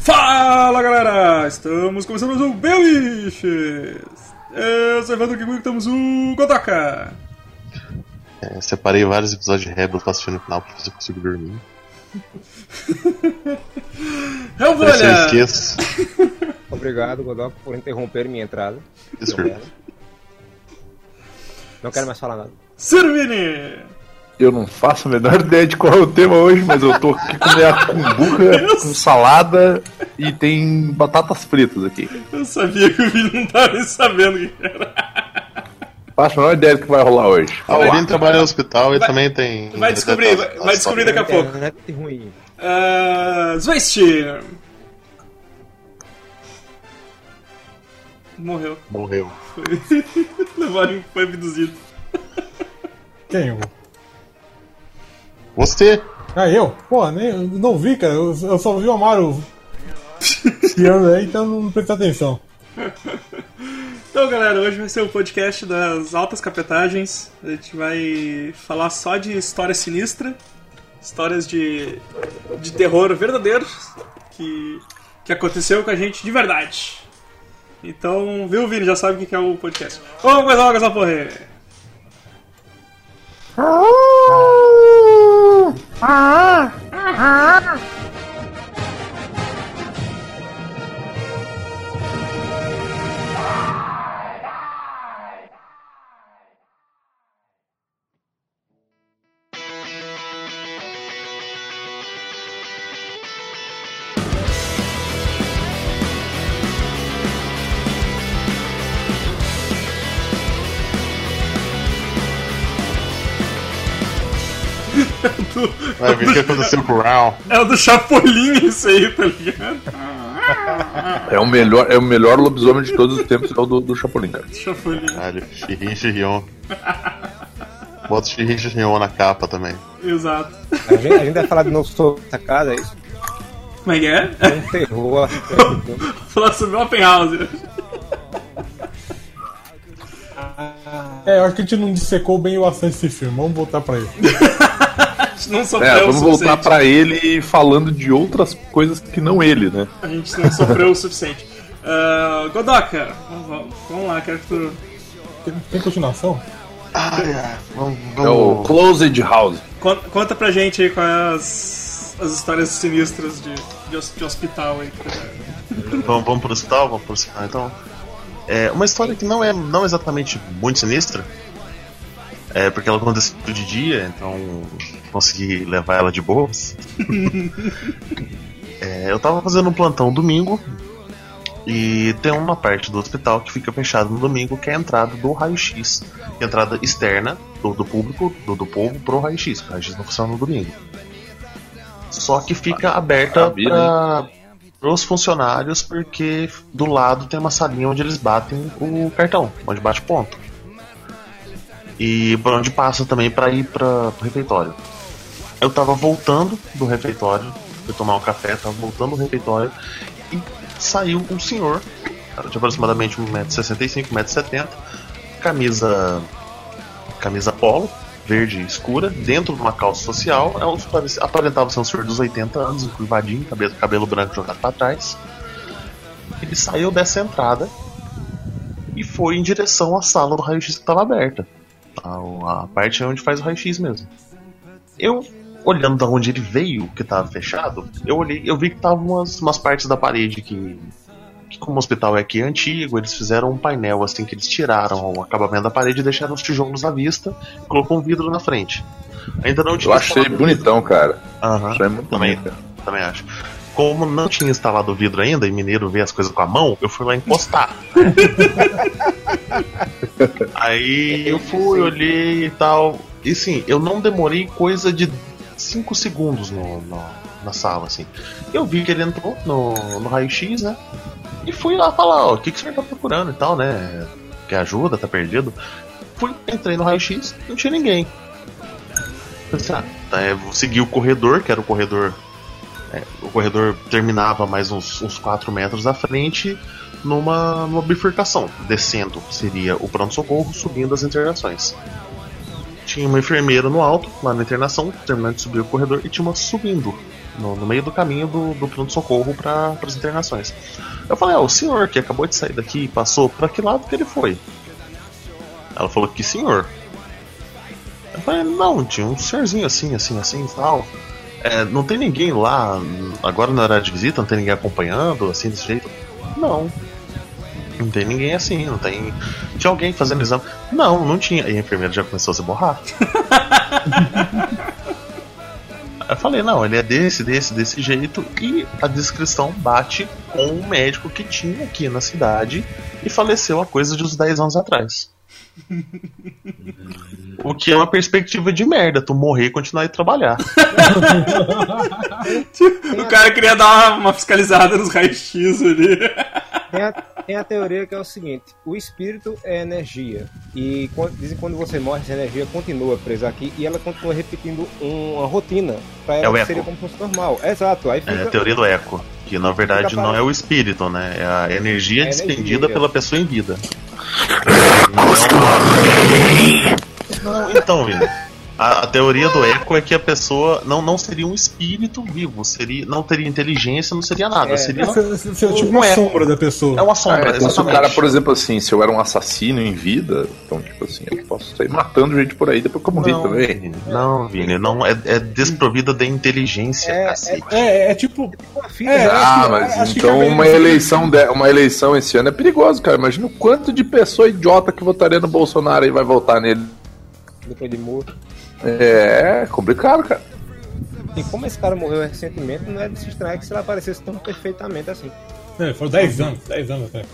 Fala galera! Estamos começando mais um Beliches! Eu sou Evandro Kikuchi, estamos o Godoka! É, separei vários episódios de Rebels pra assistir no final pra ver se eu consigo dormir. Eu vou se eu olhar! esqueço. Obrigado, Godok, por interromper minha entrada. Isso, Não quero. Não quero mais falar nada. Sirvini! Eu não faço a menor ideia de qual é o tema hoje, mas eu tô aqui com minha cumbuca, com salada e tem batatas fritas aqui. Eu sabia que o Vini não tava nem sabendo o que era. Faço a menor ideia do que vai rolar hoje. A Aline trabalha no hospital e Vai- também tem. vai descobrir, vai- vai descobrir daqui a pouco. Internet ruim. Uh, Zwist! Morreu. Morreu. Foi. Levaram, foi abduzido. Quem? Eu? Você? Ah, eu? Pô, nem, eu não vi, cara. Eu, eu só vi o Amaro chiando aí, então não prestei atenção. Então, galera, hoje vai ser o podcast das altas capetagens. A gente vai falar só de história sinistra, histórias de, de terror verdadeiros que, que aconteceu com a gente de verdade. Então, viu, Vini? Já sabe o que é o podcast. Vamos começar logo essa porra aí. Vai ver o que aconteceu com o Raul. É o do Chapolin isso aí, tá ligado? É o melhor, é o melhor lobisomem de todos os tempos, é o do, do Chapolin, cara. Chapolin, Caralho, Shirin Shirion. Bota o Shirin Shirion na capa também. exato. A gente, a gente vai falar de novo sobre essa casa, é isso? Como é que é? É um terror. Falar sobre o Open House. É, eu acho que a gente não dissecou bem o acesso desse filme. Vamos voltar pra ele. Não sofreu É, o vamos voltar pra ele falando de outras coisas que não ele, né? A gente não sofreu o suficiente. Ah, Godoka, vamos, vamos lá, quero que tu. Tem, tem continuação? Ai, ai, vamos. É o vamos... Closed House. Con- Conta pra gente aí quais as, as histórias sinistras de, de, de hospital aí. Vamos, vamos pro hospital? Vamos pro hospital então. É uma história que não é não exatamente muito sinistra. É porque ela aconteceu de dia, então consegui levar ela de boas. É, eu tava fazendo um plantão domingo e tem uma parte do hospital que fica fechada no domingo, que é a entrada do raio-x. é a Entrada externa do, do público, do, do povo, pro raio-x. O raio-x não funciona no domingo. Só que fica aberta Maravilha, para os funcionários, porque do lado tem uma salinha onde eles batem o cartão, onde bate ponto. E por onde passa também para ir para o refeitório. Eu tava voltando do refeitório, fui tomar um café, tava voltando do refeitório e saiu um senhor, cara de aproximadamente 1,65m, 1,70m, camisa camisa polo, verde escura, dentro de uma calça social, é um, aparentava ser um senhor dos 80 anos, curvadinho, cabelo, cabelo branco jogado para trás. Ele saiu dessa entrada e foi em direção à sala do raio-x que estava aberta. A, a parte onde faz o raio-x mesmo. Eu, olhando da onde ele veio, que estava fechado, eu olhei, eu vi que estavam umas, umas partes da parede que, que como o hospital é aqui antigo, eles fizeram um painel assim que eles tiraram o acabamento da parede e deixaram os tijolos à vista, e colocou um vidro na frente. Ainda não Eu tinha achei instalado- bonitão, cara. Aham, Achei muito também, bonito. também acho. Como não tinha instalado o vidro ainda e mineiro vê as coisas com a mão, eu fui lá encostar. Aí eu fui, olhei e tal. E sim, eu não demorei coisa de 5 segundos no, no- na sala, assim. Eu vi que ele entrou no, no raio-x, né? E fui lá falar, ó, o que, que o senhor tá procurando e tal, né? Quer ajuda, tá perdido? Fui, entrei no raio-x, não tinha ninguém. Pensei, ah, tá, é, vou seguir o corredor, que era o corredor. É, o corredor terminava mais uns, uns 4 metros à frente, numa, numa bifurcação. Descendo seria o pronto-socorro, subindo as internações. Tinha uma enfermeira no alto, lá na internação, terminando de subir o corredor, e tinha uma subindo no, no meio do caminho do, do pronto-socorro para as internações. Eu falei, ah, o senhor que acabou de sair daqui passou, para que lado que ele foi? Ela falou que senhor. Eu falei, não, tinha um senhorzinho assim, assim, assim e tal. É, não tem ninguém lá, agora na hora de visita, não tem ninguém acompanhando, assim, desse jeito? Não. Não tem ninguém assim, não tem. Tinha alguém fazendo exame? Não, não tinha. E a enfermeira já começou a se borrar. Eu falei, não, ele é desse, desse, desse jeito, e a descrição bate com o médico que tinha aqui na cidade e faleceu há coisa de uns 10 anos atrás. O que é uma perspectiva de merda, tu morrer e continuar a trabalhar. o cara queria dar uma, fiscalizada nos raios-x ali. Tem a, tem a teoria que é o seguinte: o espírito é energia. E quando, dizem que quando você morre, essa energia continua presa aqui e ela continua repetindo uma rotina. Pra ela É o que eco. seria como se fosse normal. Exato. Aí É fica. a teoria do eco. Que na verdade não é o espírito, né? É a energia É a despendida energia. pela pessoa em vida. Não, então, Vini. A, a teoria do eco é que a pessoa não, não seria um espírito vivo, seria, não teria inteligência, não seria nada. É. Seria você- tipo um uma eco. sombra da pessoa. É uma sombra, Ah, então se o cara, por exemplo, assim, se eu era um assassino em vida, então, tipo assim, eu posso sair matando gente por aí depois que eu morri não, também. Vini, não, Vini, não, é, é desprovida de inteligência, É, cacete. É, é tipo. Uma É, né? Ah, mas então uma eleição, de- uma eleição esse ano é perigoso, cara. Imagina o quanto de pessoa idiota que votaria no Bolsonaro e vai votar nele. Depois de morto. É complicado, cara. E como esse cara morreu recentemente, não é de se estranhar que se ele aparecesse tão perfeitamente assim. É, foram 10 anos, 10 anos até.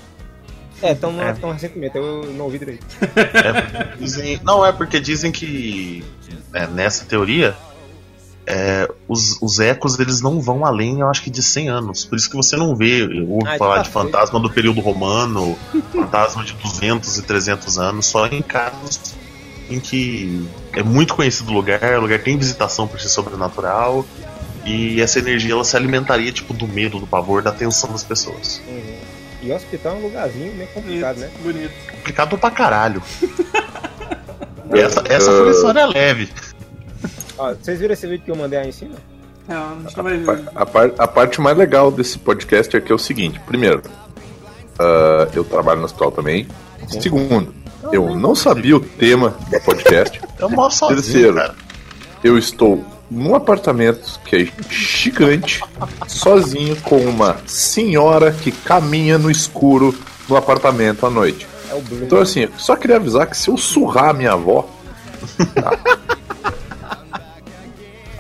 É, tão, não é É. tão recentemente, eu não ouvi direito. É, dizem- não, é porque dizem que é, nessa teoria é, os, os ecos eles não vão além, eu acho que de 100 anos. Por isso que você não vê, Ah, falar tá de feio. fantasma do período romano, fantasma de 200 e 300 anos, só em casos em que é muito conhecido o lugar, o lugar tem visitação por ser sobrenatural. E essa energia ela se alimentaria tipo do medo, do pavor, da tensão das pessoas. Uhum. E o hospital é um lugarzinho meio complicado, né? Bonito. Complicado pra caralho. essa, essa foi história leve. Ó, vocês viram esse vídeo que eu mandei aí em cima? É, a não ver. A, par- a parte mais legal desse podcast aqui é o seguinte: primeiro, ah, eu trabalho no hospital também. Segundo, eu não sabia o tema do podcast. Eu moro sozinho, Terceiro. cara. Eu estou num apartamento que é gigante, sozinho, com uma senhora que caminha no escuro no apartamento à noite. É. Então, assim, só queria avisar que se eu surrar a minha avó. tá?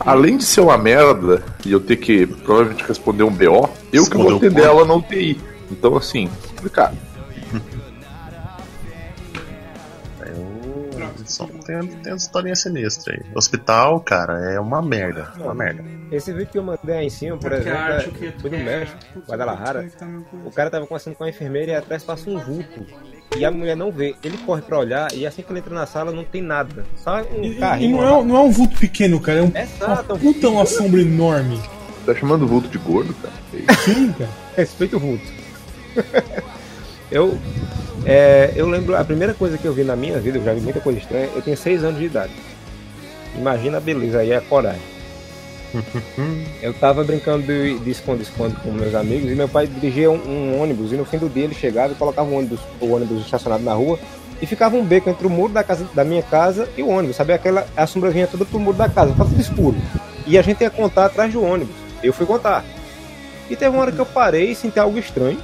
Além de ser uma merda e eu ter que provavelmente responder um BO, eu que vou atender ela na UTI. Então, assim, complicado. Só tem, tem uma historinha sinistra aí. Hospital, cara, é uma merda. Uma merda. Esse vídeo que eu mandei aí em cima, por Que exemplo, é- foi quer? México, Guadalajara. O cara tava conversando com a enfermeira e atrás passa um vulto. E a mulher não vê. Ele corre pra olhar e assim que ele entra na sala não tem nada. Só um E, e carrinho. não, é, não é um vulto pequeno, cara. É um, Exato, uma puta uma sombra enorme. Tá chamando o vulto de gordo, cara? Isso? Sim, cara. Respeita o vulto. eu, é, eu lembro, a primeira coisa que eu vi na minha vida, eu já vi muita coisa estranha, eu tinha 6 anos de idade. Imagina a beleza aí, a coragem. eu tava brincando de de esconde-esconde com meus amigos e meu pai dirigia um, um ônibus e no fim do dia ele chegava e colocava o ônibus, o ônibus estacionado na rua e ficava um beco entre o muro da, casa, da minha casa e o ônibus, sabe? Aquela, a sombra vinha toda pro muro da casa, tava tudo escuro. E a gente ia contar atrás do ônibus. Eu fui contar. E teve uma hora que eu parei e senti algo estranho.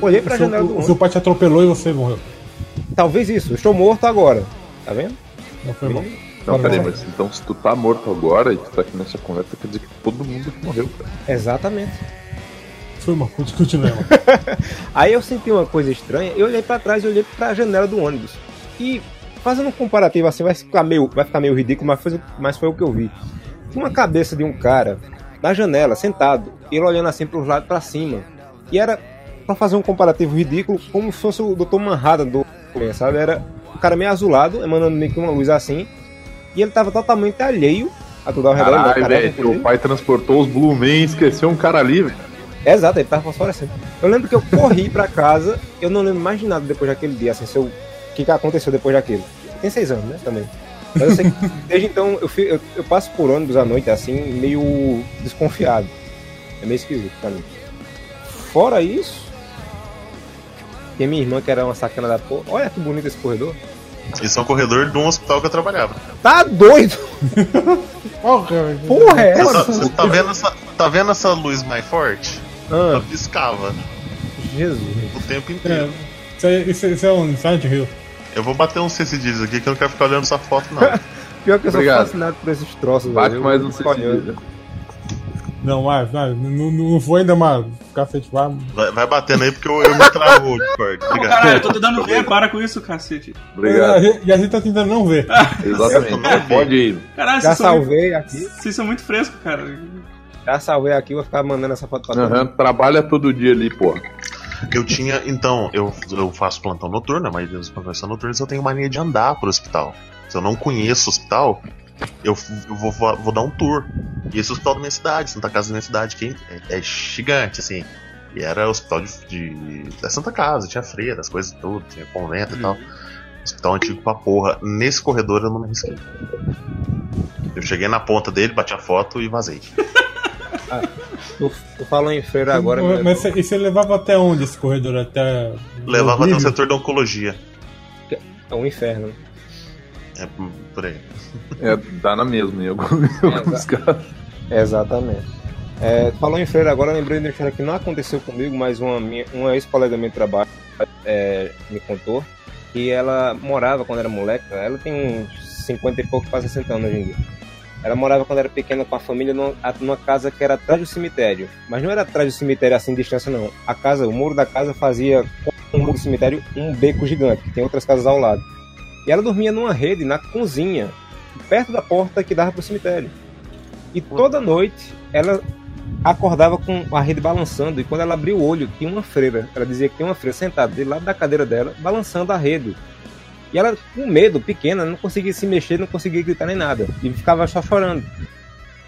Olhei pra o, seu, janela do o ônibus. seu pai te atropelou e você morreu. Talvez isso, eu estou morto agora. Tá vendo? Não foi bom. Não, peraí, mas então se tu tá morto agora e tu tá aqui nessa conversa, quer dizer que todo mundo morreu, cara. Exatamente. Foi mal. Continuemos. Aí eu senti uma coisa estranha, eu olhei pra trás e olhei pra janela do ônibus. E fazendo um comparativo assim, vai ficar meio, vai ficar meio ridículo, mas foi, mas foi o que eu vi. Tinha uma cabeça de um cara na janela, sentado, ele olhando assim pros lados pra cima. E era pra fazer um comparativo ridículo, como se fosse o Dr. Manhattan do sabe? Era um cara meio azulado, emanando meio que uma luz assim. E ele tava totalmente alheio a tudo ao redor. Caralho, careca, velho, teu pai transportou os Blue Man esqueceu um cara ali, velho. Exato, ele tava fosforescendo. Eu lembro que eu corri pra casa, eu não lembro mais de nada depois daquele dia, assim, se eu- o que, que aconteceu depois daquele. Tem seis anos, né, também. Mas eu sei que desde então eu, eu, eu passo por ônibus à noite assim, meio desconfiado. É meio esquisito pra mim. Fora isso, tem minha irmã que era uma sacana da porra. Olha que bonito esse corredor. Isso é um corredor de um hospital que eu trabalhava. Tá doido? Porra, é essa? tá, você tá vendo essa, tá vendo essa luz mais forte? Ela Ah, piscava Jesus. o tempo É, inteiro. isso, aí- isso, isso é um Silent Hill. Eu vou bater uns CCDs aqui que eu não quero ficar olhando essa foto, não. Pior que eu sou Obrigado. fascinado por esses troços. Bate velho. mais um fico Não, mas, mas não, não foi ainda mais cacete. Vai. Vai, vai batendo aí porque eu, eu me travo o Discord. Obrigado. caralho, eu tô tentando ver, para com isso, cacete. Obrigado. gente, e a gente tá tentando não ver. Exatamente. Não. Pode ir. Caralho, Já vocês são, muito, salvei aqui. vocês são muito frescos, cara. Já salvei aqui, vou ficar mandando essa foto pra mundo. Trabalha todo dia ali, pô. Eu tinha, então, eu, eu faço plantão noturno, a maioria dos plantões são noturnos, eu tenho mania de andar pro hospital. Se eu não conheço o hospital, eu, eu vou, vou, vou dar um tour. E esse hospital da minha cidade, Santa Casa da minha cidade, que é, é gigante, assim. E era hospital de, de- da Santa Casa, tinha freira, as coisas tudo, tinha convento e tal. Hospital antigo pra porra. Nesse corredor eu não me arrisquei. Eu cheguei na ponta dele, bati a foto e vazei. Tu, tu falou em freira agora. mas você, e você levava até onde esse corredor? Até. Levava até o setor da oncologia. É um inferno. É por aí. É, dá na mesma em alguns, alguns casos. Exatamente. É, falou em freira agora, lembrei de uma que não aconteceu comigo, mas uma, minha- uma ex-colega minha de trabalho é, me contou que ela morava quando era moleca, ela tem uns 50 e pouco, quase 60 anos hoje em dia. Ela morava quando era pequena com a família numa, numa casa que era atrás do cemitério. Mas não era atrás do cemitério assim, distância não. A casa, o muro da casa fazia com o muro do cemitério um beco gigante, que tem outras casas ao lado. E ela dormia numa rede na cozinha, perto da porta que dava pro cemitério. E toda noite ela acordava com a rede balançando e quando ela abriu o olho tinha uma freira. Ela dizia que tinha uma freira sentada do lado da cadeira dela, balançando a rede. E ela, com medo, pequena, não conseguia se mexer, não conseguia gritar nem nada. E ficava só chorando.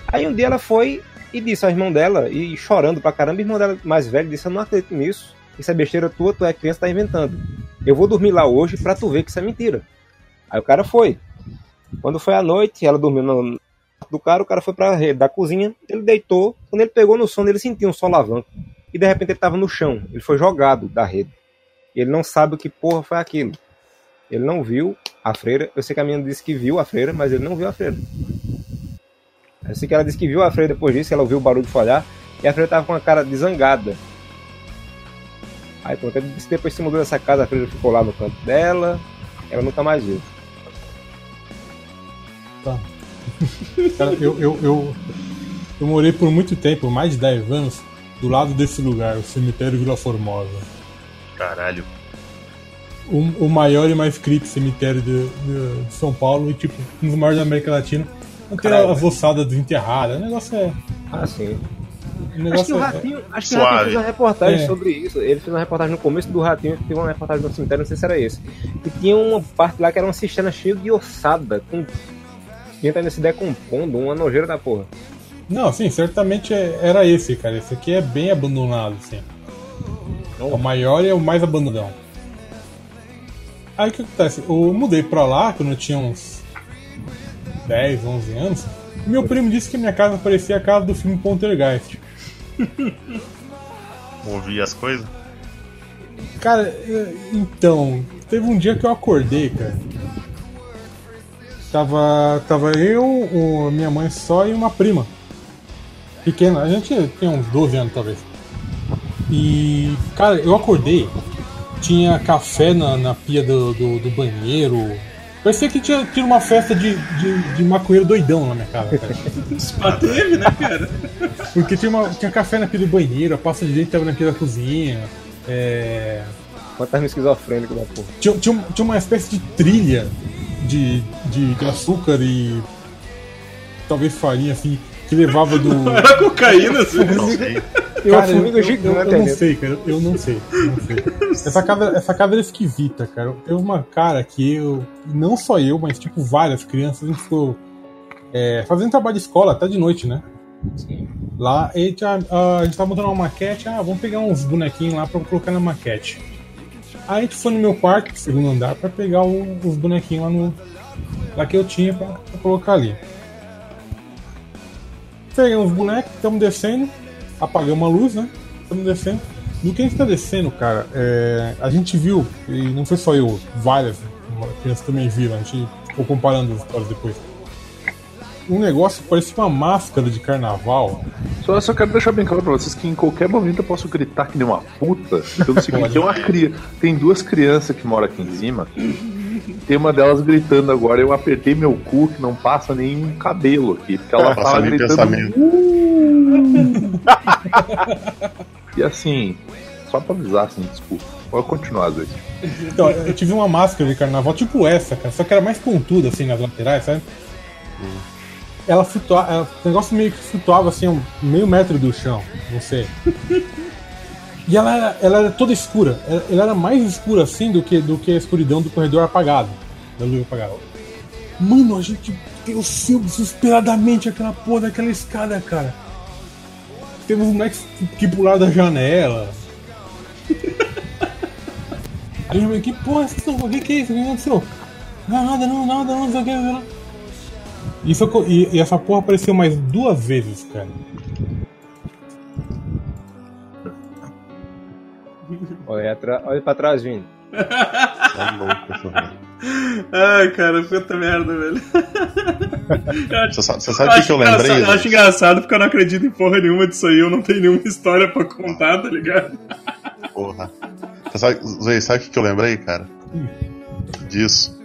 Aí um dia ela foi e disse ao irmão dela, e chorando pra caramba, o irmão dela mais velho disse: Eu não acredito nisso. Isso é besteira tua, tu é criança, tá inventando. Eu vou dormir lá hoje pra tu ver que isso é mentira. Aí o cara foi. Quando foi à noite, ela dormiu no do cara, o cara foi pra rede da cozinha, ele deitou, quando ele pegou no sono, ele sentiu um solavanco. E de repente ele tava no chão, ele foi jogado da rede. Ele não sabe o que porra foi aquilo. Ele não viu a freira, eu sei que a menina disse que viu a freira, mas ele não viu a freira. Eu sei que ela disse que viu a freira depois disso, ela ouviu o barulho falhar, e a freira tava com uma cara de zangada. Aí pronto, ele disse que depois se mudou dessa casa, a freira ficou lá no canto dela, ela nunca mais viu. Tá. Cara, eu, eu, eu, eu morei por muito tempo, mais de 10 anos, do lado desse lugar, o cemitério Vila Formosa. Caralho. O, o maior e mais creepy cemitério de, de- de São Paulo e, tipo, um dos maiores da América Latina. Não tem Caralho. as ossadas desenterradas. O negócio é. Ah, sim. Acho que o é- Ratinho, acho que o. Ratinho fez uma reportagem É. sobre isso. Ele fez uma reportagem no começo do Ratinho, que teve uma reportagem no cemitério, não sei se era esse. E tinha uma parte lá que era uma cisterna cheia de ossada, com. Tinha ainda se decompondo, uma nojeira da porra. Não, sim, certamente é- era esse, cara. Esse aqui é bem abandonado, assim. É o maior e é o mais abandonado. Aí o que acontece? Eu mudei pra lá quando eu tinha uns 10, 11 anos. E meu primo disse que minha casa parecia a casa do filme Poltergeist. Ouvir as coisas? Cara, então, teve um dia que eu acordei, cara. Tava, tava eu, o- minha mãe só e uma prima. Pequena, a gente tinha uns 12 anos talvez. E, cara, eu acordei, tinha café na, na pia do, do, do banheiro. Parecia que tinha tido uma festa de, de, de maconheiro doidão na minha casa, cara. Só teve, né, cara? Porque tinha, uma, tinha café na pia do banheiro, a pasta de dente tava na pia da cozinha. É, Fantasma esquizofrênico da porra. tinha, tinha, tinha uma espécie de trilha de, de, de açúcar e talvez farinha, assim, que levava do. Era cocaína, assim. Não sei. E uma Cara, eu, eu, gigante eu, eu não sei, cara. Eu não sei. eu não sei. Essa casa, essa casa era esquisita, cara. Teve uma cara que eu. Não só eu, mas tipo várias crianças, a gente ficou é, fazendo trabalho de escola até de noite, né? Lá, e a, gente- a, a gente tava montando uma maquete, ah, vamos pegar uns bonequinhos lá pra colocar na maquete. Aí gente foi no meu quarto, segundo andar, pra pegar o- os bonequinhos lá no, da que eu tinha pra, pra colocar ali. Peguei uns bonecos, estamos descendo, apagamos a luz, né? Estamos descendo. No que a gente tá descendo, cara, é, a gente viu, e não foi só eu, várias crianças também viram, a gente ficou comparando as histórias depois. Um negócio que parecia uma máscara de carnaval. Só, só quero deixar bem claro pra vocês que em qualquer momento eu posso gritar que nem uma puta. Pelo seguinte, tem, uma cria... tem duas crianças que moram aqui em cima. Tem uma delas gritando agora, eu apertei meu cu que não passa nenhum cabelo aqui. Porque ela Passa fala nem gritando. pensamento. "Uh". e assim, só pra avisar, assim, desculpa. Pode continuar, Zé. Então, eu tive uma máscara de carnaval tipo essa, cara, só que era mais pontuda assim nas laterais, sabe? Ela flutuava, ela- o negócio meio que flutuava assim, um meio metro do chão, não sei. E ela era, ela era toda escura. Ela, ela era mais escura assim do que, do que a escuridão do corredor apagado. Da luz apagada. Mano, a gente desceu desesperadamente aquela porra daquela escada, cara. Teve uns moleques que pularam da janela. Aí eu falei, que porra que, que é isso? O que aconteceu? Não, nada, não, nada, não, não sei o que. Isso, e, e essa porra apareceu mais duas vezes, cara. Olha, atra... Olha pra trás, vindo. Tá louco, essa. Ai, cara, puta merda, velho. Você sabe, você sabe o que, que eu lembrei? eu acho engraçado porque eu não acredito em porra nenhuma disso aí. Eu não tenho nenhuma história pra contar, tá ligado? Porra. Você sabe, Zé, sabe o que, que eu lembrei, cara? Disso.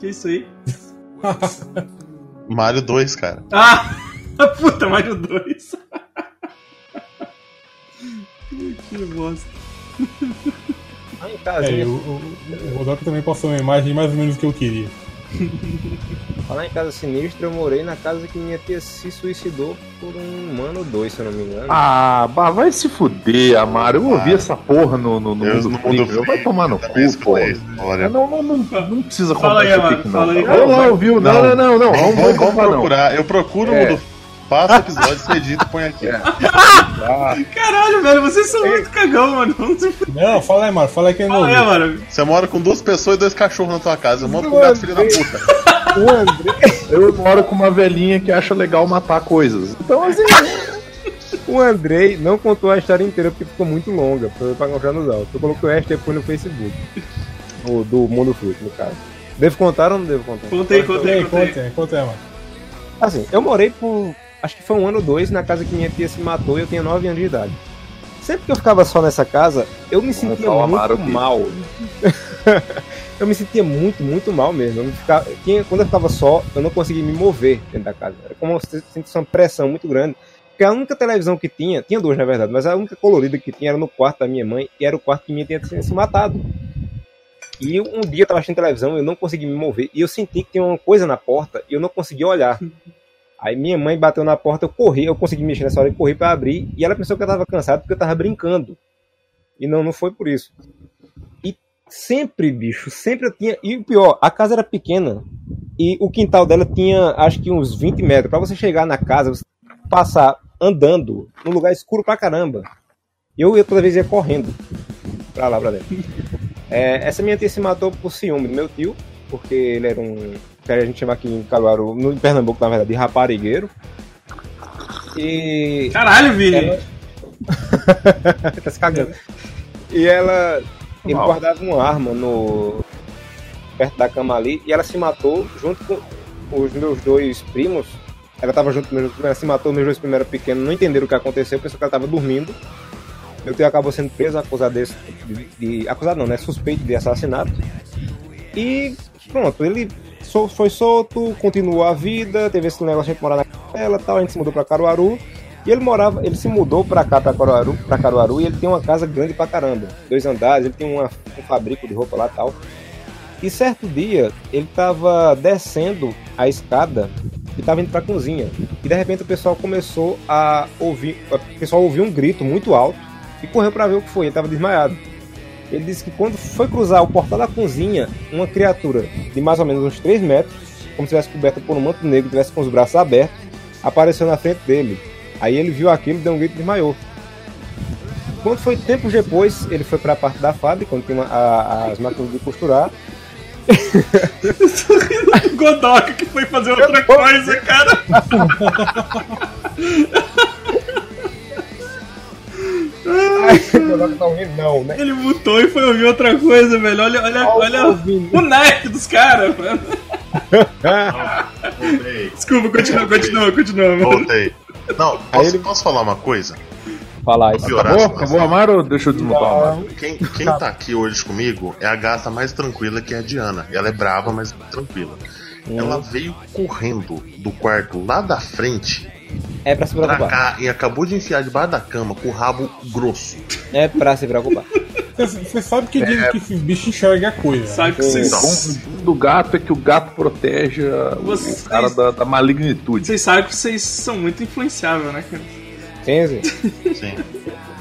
Que, é isso aí? Mario 2, cara. Ah! Puta, Mario 2. que bosta. Lá em casa, É, o, o, o Rodolfo também passou uma imagem mais ou menos que eu queria. Falar em casa sinistra, eu morei na casa que minha tia se suicidou por um ano ou dois, se eu não me engano. Ah, bah, vai se fuder, Amaro. Eu ouvi essa porra no, no, no Deus mundo mundo Freak, Vai tomar no cu, pô. escutei a história. Não, não, não, não precisa Fala contar aí, isso aqui, não. fala aí. Não, não, ouviu? Não, não, não, não. Vamos, Vamos, vamos, vamos, não. procurar. Eu procuro É. o mundo. Passa o episódio, você edita e põe aqui. Caralho, velho, vocês são muito cagão, mano. Não, fala aí, mano. Fala aí que não Fala aí, mano. Você mora com duas pessoas e dois cachorros na tua casa. Manda pro gato filho da puta. O André, Eu moro com uma velhinha que acha legal matar coisas. Então, assim, o Andrei não contou a história inteira porque ficou muito longa pra, pra encontrar nos autos. Eu coloquei esta depois no Facebook. O, do Mundo Fruto, no caso. Devo contar ou não devo contar? Aí. conta aí, conta aí, mano. Assim, eu morei por. Acho que foi um ano ou dois na casa que minha tia se matou e eu tinha 9 anos de idade. Sempre que eu ficava só nessa casa, eu me sentia falar muito mal. eu me sentia muito, muito mal mesmo. Eu ficava, quando eu ficava só, eu não conseguia me mover dentro da casa. Era como se sentisse uma pressão muito grande. Porque a única televisão que tinha, tinha duas na verdade, mas a única colorida que tinha era no quarto da minha mãe e era o quarto que minha tia tinha se matado. E um dia eu tava assistindo televisão, eu não conseguia me mover e eu senti que tinha uma coisa na porta e eu não conseguia olhar. Aí minha mãe bateu na porta, eu corri, eu consegui mexer nessa hora e corri pra abrir e ela pensou que eu tava cansado porque eu tava brincando. E não, não foi por isso. E sempre, bicho, sempre eu tinha. E o pior, a casa era pequena e o quintal dela tinha acho que uns 20 metros. Pra você chegar na casa, você passar andando num lugar escuro pra caramba. Eu ia toda vez ia correndo pra lá, pra dentro. É, essa minha tia se matou por ciúme do meu tio, porque ele era um. Que a gente chama aqui em Caruaru, no em Pernambuco, na verdade, de raparigueiro. E. Caralho, Vini. tá se cagando. E ela. Ele Mal. guardava uma arma no. perto da cama ali, e ela se matou junto com os meus dois primos. Ela tava junto com meus dois primos, ela se matou, meus dois primos eram pequenos, não entenderam o que aconteceu, pensou que ela tava dormindo. Meu tio acabou sendo preso, acusado desse, de, de- Acusado não, né? Suspeito de assassinato. E pronto, ele foi solto, continuou a vida, teve esse negócio de morar na capela tal, a gente se mudou pra Caruaru. E ele morava, ele se mudou pra cá, pra Caruaru, pra Caruaru, e ele tem uma casa grande pra caramba. Dois andares, ele tem uma, um fabrico de roupa lá tal. E certo dia, ele tava descendo a escada e tava indo pra cozinha. E de repente o pessoal começou a ouvir, o pessoal ouviu um grito muito alto e correu pra ver o que foi, ele tava desmaiado. Ele disse que quando foi cruzar o portal da cozinha, uma criatura de mais ou menos uns 3 metros, como se tivesse coberta por um manto negro, tivesse com os braços abertos, apareceu na frente dele. Aí ele viu aquilo, deu um grito e desmaiou. Quando foi tempos depois, ele foi para a parte da fábrica, onde tinha uma- a- as máquinas de costurar, Eu tô rindo do Godoka que foi fazer outra coisa, cara. Tá ouvindo, não, né? Ele mutou e foi ouvir outra coisa, velho. Olha, olha, olha ouvindo. o naipe dos caras, mano. Voltei. Desculpa, continua, continua, continua, mano. Voltei. Não, Aí posso, ele- posso falar uma coisa? Falar isso. Acabou? situação. Acabou, Amaro? ou Deixa eu desmutar o Amaro. Quem, quem tá aqui hoje comigo é a gata mais tranquila que é a Diana. Ela é brava, mas tranquila. Ela veio correndo do quarto lá da frente É pra se pra preocupar. cá e acabou de enfiar debaixo da cama com o rabo grosso. É pra se preocupar. Você sabe que diz que esse bicho enxerga a coisa. Sabe que vocês, Então. O bom do gato é que o gato protege a- o Vocês- cara da, da malignitude. vocês sabem que vocês são muito influenciáveis, né, cara? Enzi, Sim.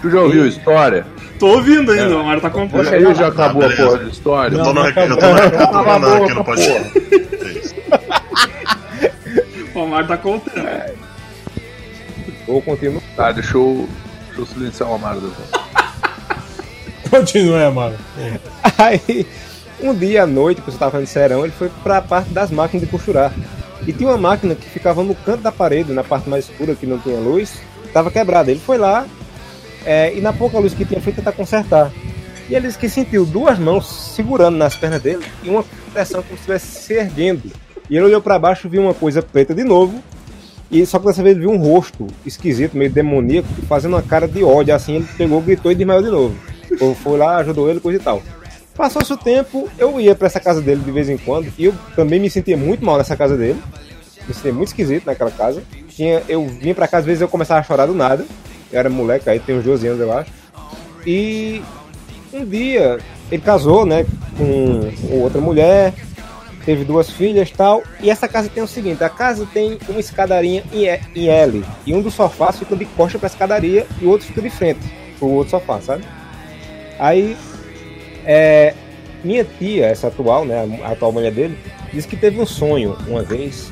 Tu já ouviu a história? Tô ouvindo ainda, o Mário tá contando. Aí já acabou a porra de história? Eu tô no, não eu tô tô no podcast. É. O Mário tá contando. Ou continuo. Tá, deixa eu, deixa eu silenciar o Amaro. Continua, mano. Aí, um dia à noite, que você tava fazendo serão, ele foi pra parte das máquinas de costurar. E tinha uma máquina que ficava no canto da parede, na parte mais escura, que não tinha luz, tava quebrada. Ele foi lá, é, e na pouca luz que tinha, foi tentar consertar. E ele disse que sentiu duas mãos segurando nas pernas dele e uma pressão como se estivesse se erguendo. E ele olhou pra baixo e viu uma coisa preta de novo. E só que dessa vez viu um rosto esquisito, meio demoníaco, fazendo uma cara de ódio. Assim ele pegou, gritou e desmaiou de novo. Ou foi lá, ajudou ele, coisa e tal. Passou-se o tempo, eu ia pra essa casa dele de vez em quando, e eu também me sentia muito mal nessa casa dele. Me sentia muito esquisito naquela casa. Tinha, eu vinha pra casa, às vezes eu começava a chorar do nada. Eu era moleque, aí tem uns 12 anos, eu acho. E um dia ele casou, né, com outra mulher, teve duas filhas tal. E essa casa tem o seguinte: a casa tem uma escadaria em E- L. E um dos sofás fica de costa pra escadaria e o outro fica de frente pro outro sofá, sabe? Aí, é, minha tia, essa atual, né, a atual mulher dele, disse que teve um sonho uma vez.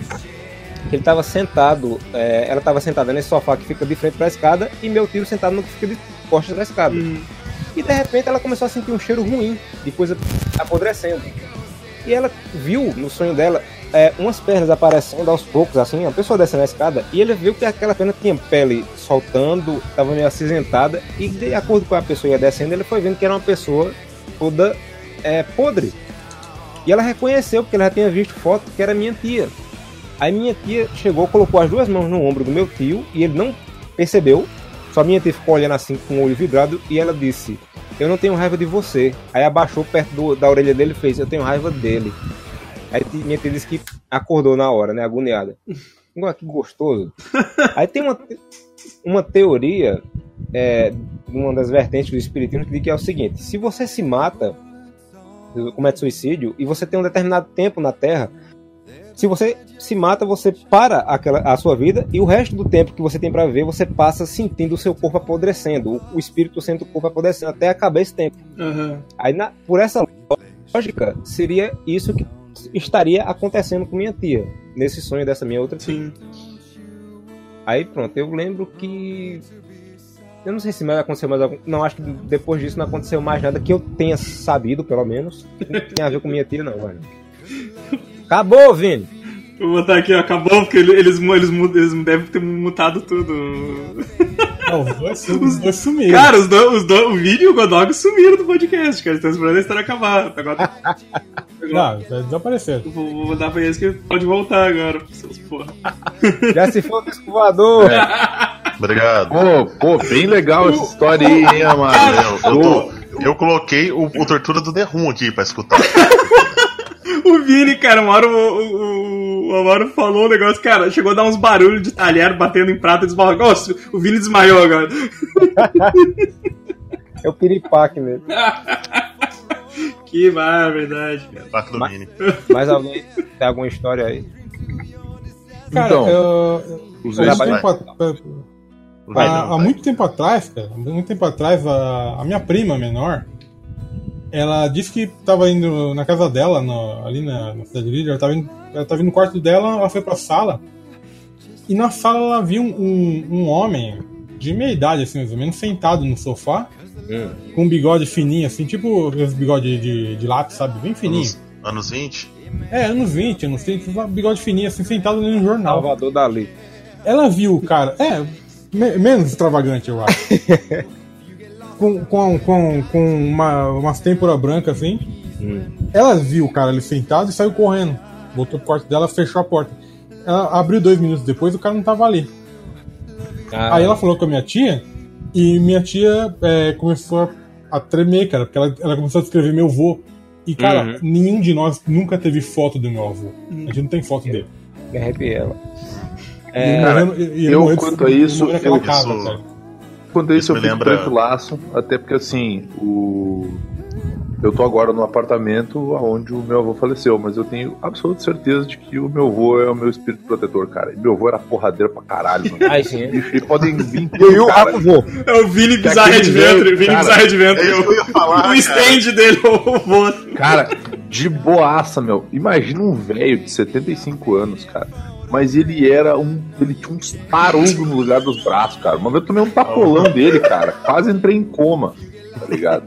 Que ele estava sentado, é, ela estava sentada nesse sofá que fica de frente para a escada e meu tio sentado no que fica de costas para a escada. E de repente ela começou a sentir um cheiro ruim, de coisa apodrecendo. E ela viu no sonho dela é, umas pernas aparecendo aos poucos, assim, a pessoa descendo a escada, e ele viu que aquela perna tinha pele soltando, estava meio acinzentada, e de acordo com a pessoa ia descendo, ele foi vendo que era uma pessoa toda é, podre. E ela reconheceu, porque ela já tinha visto foto, que era minha tia. Aí minha tia chegou, colocou as duas mãos no ombro do meu tio, e ele não percebeu, só minha tia ficou olhando assim com o olho vidrado, e ela disse: Eu não tenho raiva de você. Aí abaixou perto do- da orelha dele e fez: Eu tenho raiva dele. Aí minha tia disse que acordou na hora, né? Agoniada. Igual que gostoso. Aí tem uma, uma teoria, é, uma das vertentes do espiritismo, que diz que é o seguinte: se você se mata, comete suicídio, e você tem um determinado tempo na Terra, se você se mata, você para aquela, a sua vida e o resto do tempo que você tem para ver, você passa sentindo o seu corpo apodrecendo, o, espírito sente o corpo apodrecendo até acabar esse tempo. Aham. Aí, na- por essa lógica, seria isso que estaria acontecendo com minha tia, nesse sonho dessa minha outra tia. Sim. Aí pronto, eu lembro que. Eu não sei se mais aconteceu mais algum. Não, acho que depois disso não aconteceu mais nada que eu tenha sabido, pelo menos. Não tem a ver com minha tia, não, velho. Acabou, Vini! Vou botar aqui, ó, acabou, porque ele- eles, eles, eles devem ter mutado tudo. Não, os dois, sum- os dois sumiram. Cara, os dois, os dois, o vídeo e o Godog sumiram do podcast, cara. Eles estão esperando a história acabar. Agora, Não, já desapareceram. vou, vou mandar pra eles que pode voltar agora, seus porra. Já se foi o disco voador! Obrigado. Pô, pô, bem legal essa história aí, hein, Amaro? Eu, eu, tô- eu coloquei o, o Tortura do Room aqui pra escutar. O Vini, cara, uma hora o, o, o Amaro falou um negócio, cara, chegou a dar uns barulhos de talher batendo em prata e desbarrou. Nossa, o Vini desmaiou agora. É o piripaque mesmo. Que verdade, cara. Paco do Mini. Mais alguém tem alguma história aí? Cara, Então, eu, muito vai. tempo, a- Vai, há- não, há muito tempo atrás, cara, há muito tempo atrás, a, a minha prima menor, ela disse que tava indo na casa dela, no- ali na, na cidade de Líder, ela tava, indo, ela tava indo no quarto dela, ela foi pra sala, e na sala ela viu um, um, um homem de meia idade, assim, mais ou menos, sentado no sofá, com um bigode fininho, assim, tipo os bigode de, de lápis, sabe? Bem fininho. Anos 20? É, anos 20, anos 30, uma bigode fininho, assim, sentado no jornal. Salvador Dali. Ela viu o cara, é, me- menos extravagante, eu acho. com com, com, com uma, umas têmporas brancas assim. Ela viu o cara ali sentado e saiu correndo. Voltou pro quarto dela, fechou a porta. Ela abriu dois minutos depois o cara não tava ali. Ah, Aí ela falou com a minha tia e minha tia é, começou a, a tremer, cara, porque ela, ela começou a descrever meu avô. E, cara, nenhum de nós nunca teve foto do meu avô. A gente não tem foto dele. me arrepiei ela. Ele cara, eu, quanto a isso, eu- casa, isso- cara. Quanto a isso, Isso eu me fico lembra- tranquilaço, até porque assim, o. Eu tô agora no apartamento onde o meu avô faleceu, mas eu tenho absoluta certeza de que o meu avô é o meu espírito protetor, cara. E meu avô era porradeiro pra caralho, mano. Ai, sim. é. Bicho, e podem vir E o cara. avô? É o Vini Bizarre Adventure. velho, Vini Bizarre Adventure. é eu ia falar, o stand dele, o vô. Cara, de boaça, meu. Imagina um velho de 75 anos, cara. Mas ele era um. Ele tinha uns tarugos no lugar dos braços, cara. Uma vez eu tomei um tapolão dele, cara. Quase entrei em coma. Tá ligado?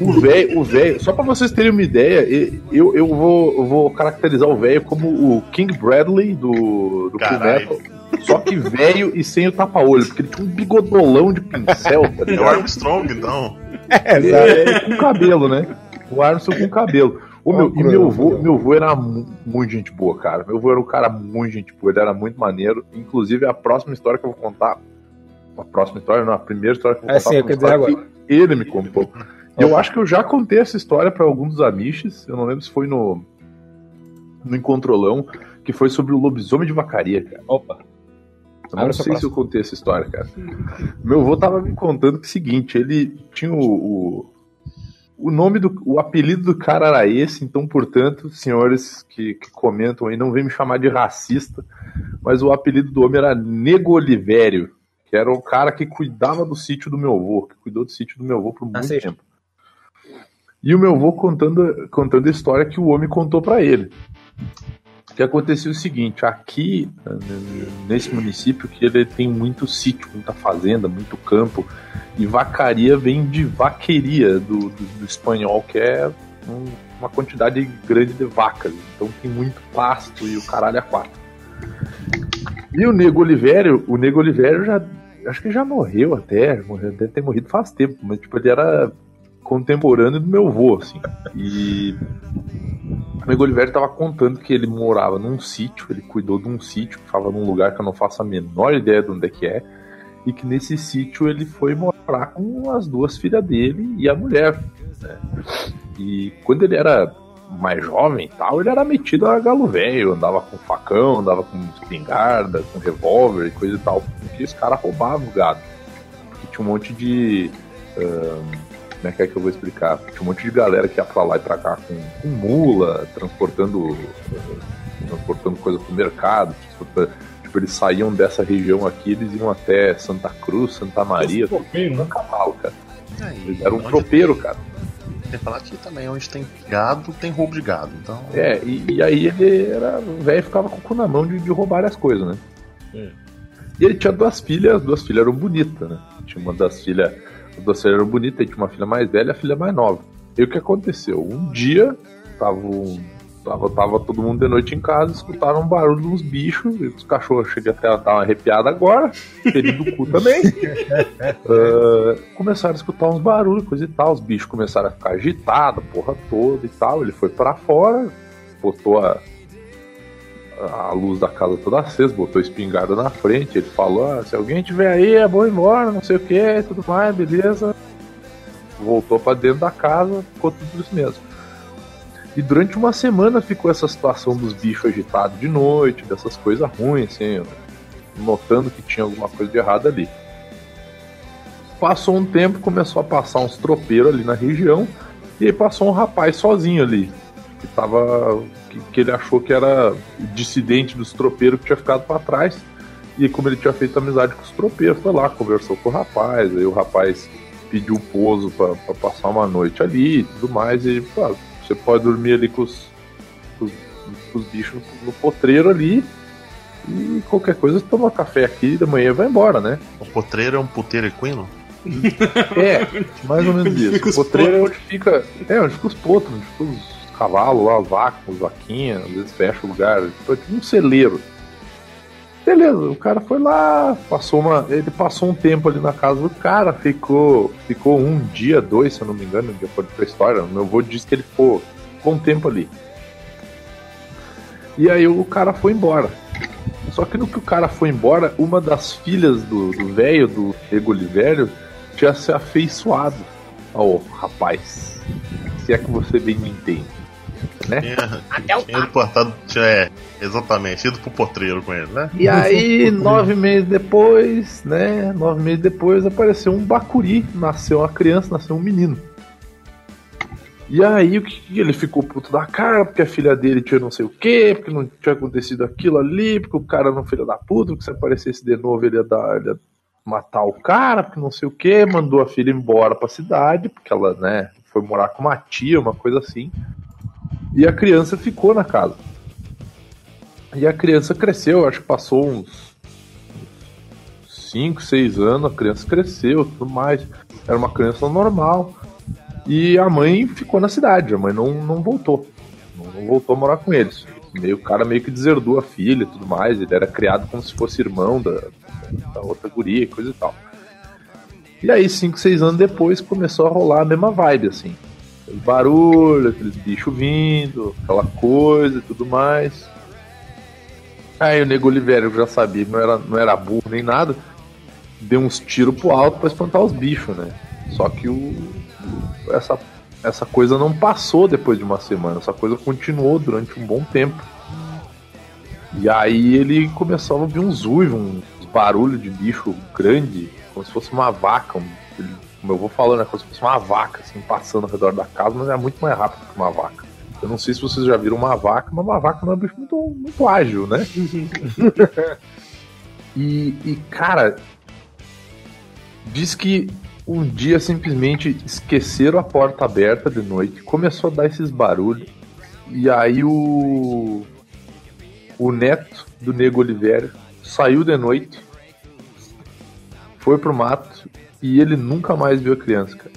O velho, o velho, só pra vocês terem uma ideia, eu, eu, vou, eu vou caracterizar o velho como o King Bradley do, do. Metal. Só que velho e sem o tapa-olho, porque ele tinha um bigodolão de pincel, tá É o? Armstrong, então. É, com cabelo, né? O Armstrong com cabelo. Ô, meu, e meu avô, meu avô era mu- muito gente boa, cara. Meu avô era um cara muito gente boa, ele era muito maneiro. Inclusive, a próxima história que eu vou contar. A próxima história, não, a primeira história que eu vou É contar. sim, eu dizer história agora. que ele me contou. Eu acho que eu já contei essa história pra alguns dos amiches. Eu não lembro se foi no. No Encontrolão, que foi sobre o lobisomem de vacaria, cara. Opa. Eu não essa sei se eu contei essa história, cara. Meu avô tava me contando que é o seguinte, ele tinha o, o, o nome do. O apelido do cara era esse, então, portanto, senhores que, que comentam aí, não vem me chamar de racista, mas o apelido do homem era Nego Olivério, que era o cara que cuidava do sítio do meu avô, que cuidou do sítio do meu avô por muito sei. tempo. E o meu avô contando, contando a história que o homem contou pra ele. Que acontecia é o seguinte, aqui nesse município que ele tem muito sítio, muita fazenda, muito campo, e vacaria vem de vaqueria do, do, do espanhol, que é um- uma quantidade grande de vacas. Então tem muito pasto e o caralho é quatro. E o Nego Olivério, o Nego Olivério já. Acho que já morreu até, morreu, deve ter morrido faz tempo, mas tipo, ele era contemporâneo do meu avô, assim. E o Nego Oliveira estava contando que ele morava num sítio, ele cuidou de um sítio, que estava num lugar que eu não faço a menor ideia de onde é que é, e que nesse sítio ele foi morar com as duas filhas dele e a mulher. né? E quando ele era mais jovem tal, ele era metido a galo velho, andava com facão, andava com espingarda, com revólver e coisa e tal, porque os caras roubavam o gado. Porque tinha um monte de. ahn, como é que é que eu vou explicar? Tinha um monte de galera que ia pra lá e pra cá com, com mula, transportando, transportando coisa pro mercado. transportando- Tipo, eles saíam dessa região aqui, eles iam até Santa Cruz, Santa Maria, no né? cavalo, cara. Aí, Eles eram um tropeiro, cara. Tem, tem que falar que também onde tem gado, tem roubo de gado. Então, É, e, e aí ele era. O velho ficava com o cu na mão de, de roubar as coisas, né? E ele tinha duas filhas, as duas filhas eram bonitas, né? Tinha uma das filhas. As duas filhas eram bonitas, e tinha uma filha mais velha e a filha mais nova. E o que aconteceu? Um dia, tava, um- tava, tava todo mundo de noite em casa, escutaram um barulho de uns bichos, e os cachorros chegam até a dar uma arrepiada agora, ferido do cu também. Ah, começaram a escutar uns barulhos, coisa e tal. Os bichos começaram a ficar agitados, a porra toda e tal. Ele foi pra fora, botou a, a luz da casa toda acesa, botou espingarda na frente. Ele falou: ah, se alguém tiver aí, é bom ir embora, não sei o que, tudo mais, beleza. Voltou pra dentro da casa, ficou tudo isso mesmo. E durante uma semana ficou essa situação dos bichos agitados de noite, dessas coisas ruins, assim, notando que tinha alguma coisa de errado ali. Passou um tempo, começou a passar uns tropeiros ali na região, e aí passou um rapaz sozinho ali, que tava. que, que ele achou que era dissidente dos tropeiros que tinha ficado pra trás. E como ele tinha feito amizade com os tropeiros, foi lá, conversou com o rapaz, aí o rapaz pediu pouso pra, pra passar uma noite ali e tudo mais, e pô, você pode dormir ali com os, com os, com os bichos no, no potreiro ali. E qualquer coisa, toma café aqui e da manhã vai embora, né? o potreiro é um puteiro equino? É, mais ou menos isso. O potreiro é onde fica. É, onde fica os potros, onde fica os cavalos lá, as vaquinhas, às vezes fecha o lugar. Tipo um celeiro. Beleza, o cara foi lá, passou uma. Ele passou um tempo ali na casa do cara, ficou. Ficou um dia, dois, se eu não me engano, de acordo com a história. Meu avô disse que ele ficou, ficou um tempo ali. E aí o cara foi embora. Só que no que o cara foi embora, uma das filhas do velho, do, Olivério, tinha se afeiçoado ao rapaz. Se é que você bem me entende. Né? Tinha, tinha ido portado, tinha, é, exatamente, ido pro potreiro com ele, né? E aí, nove meses depois, né? Nove meses depois apareceu um bacuri, nasceu uma criança, nasceu um menino. E aí o que ele ficou puto da cara, porque a filha dele tinha não sei o que, porque não tinha acontecido aquilo ali, porque o cara não filho da puta, porque se aparecesse de novo ele ia, dar, ele ia matar o cara, porque não sei o que, mandou a filha embora pra cidade, porque ela, né, foi morar com uma tia, uma coisa assim. E a criança ficou na casa. E a criança cresceu, acho que passou uns 5, 6 anos, a criança cresceu, tudo mais. Era uma criança normal. E a mãe ficou na cidade, a mãe não, não voltou. Não, não voltou a morar com eles. Meio, o cara meio que deserdou a filha e tudo mais. Ele era criado como se fosse irmão da, da outra guria, coisa e tal. E aí, 5, 6 anos depois, começou a rolar a mesma vibe, assim. Aquele barulho, aqueles bichos vindo, aquela coisa e tudo mais. Aí o Nego Oliveira, eu já sabia, não era, não era burro nem nada, deu uns tiros pro alto pra espantar os bichos, né? Só que o, essa, essa coisa não passou depois de uma semana, essa coisa continuou durante um bom tempo. E aí ele começou a ouvir uns uivos, uns barulhos de bicho grande, como se fosse uma vaca. Um, ele, como eu vou falando, é como se fosse uma vaca, assim, passando ao redor da casa, mas é muito mais rápido que uma vaca. Eu não sei se vocês já viram uma vaca, mas uma vaca não é um bicho muito, muito ágil, né? e, e, cara, diz que um dia simplesmente esqueceram a porta aberta de noite, começou a dar esses barulhos, e aí o. O neto do Nego Oliveira saiu de noite, foi pro mato e ele nunca mais viu a criança, cara.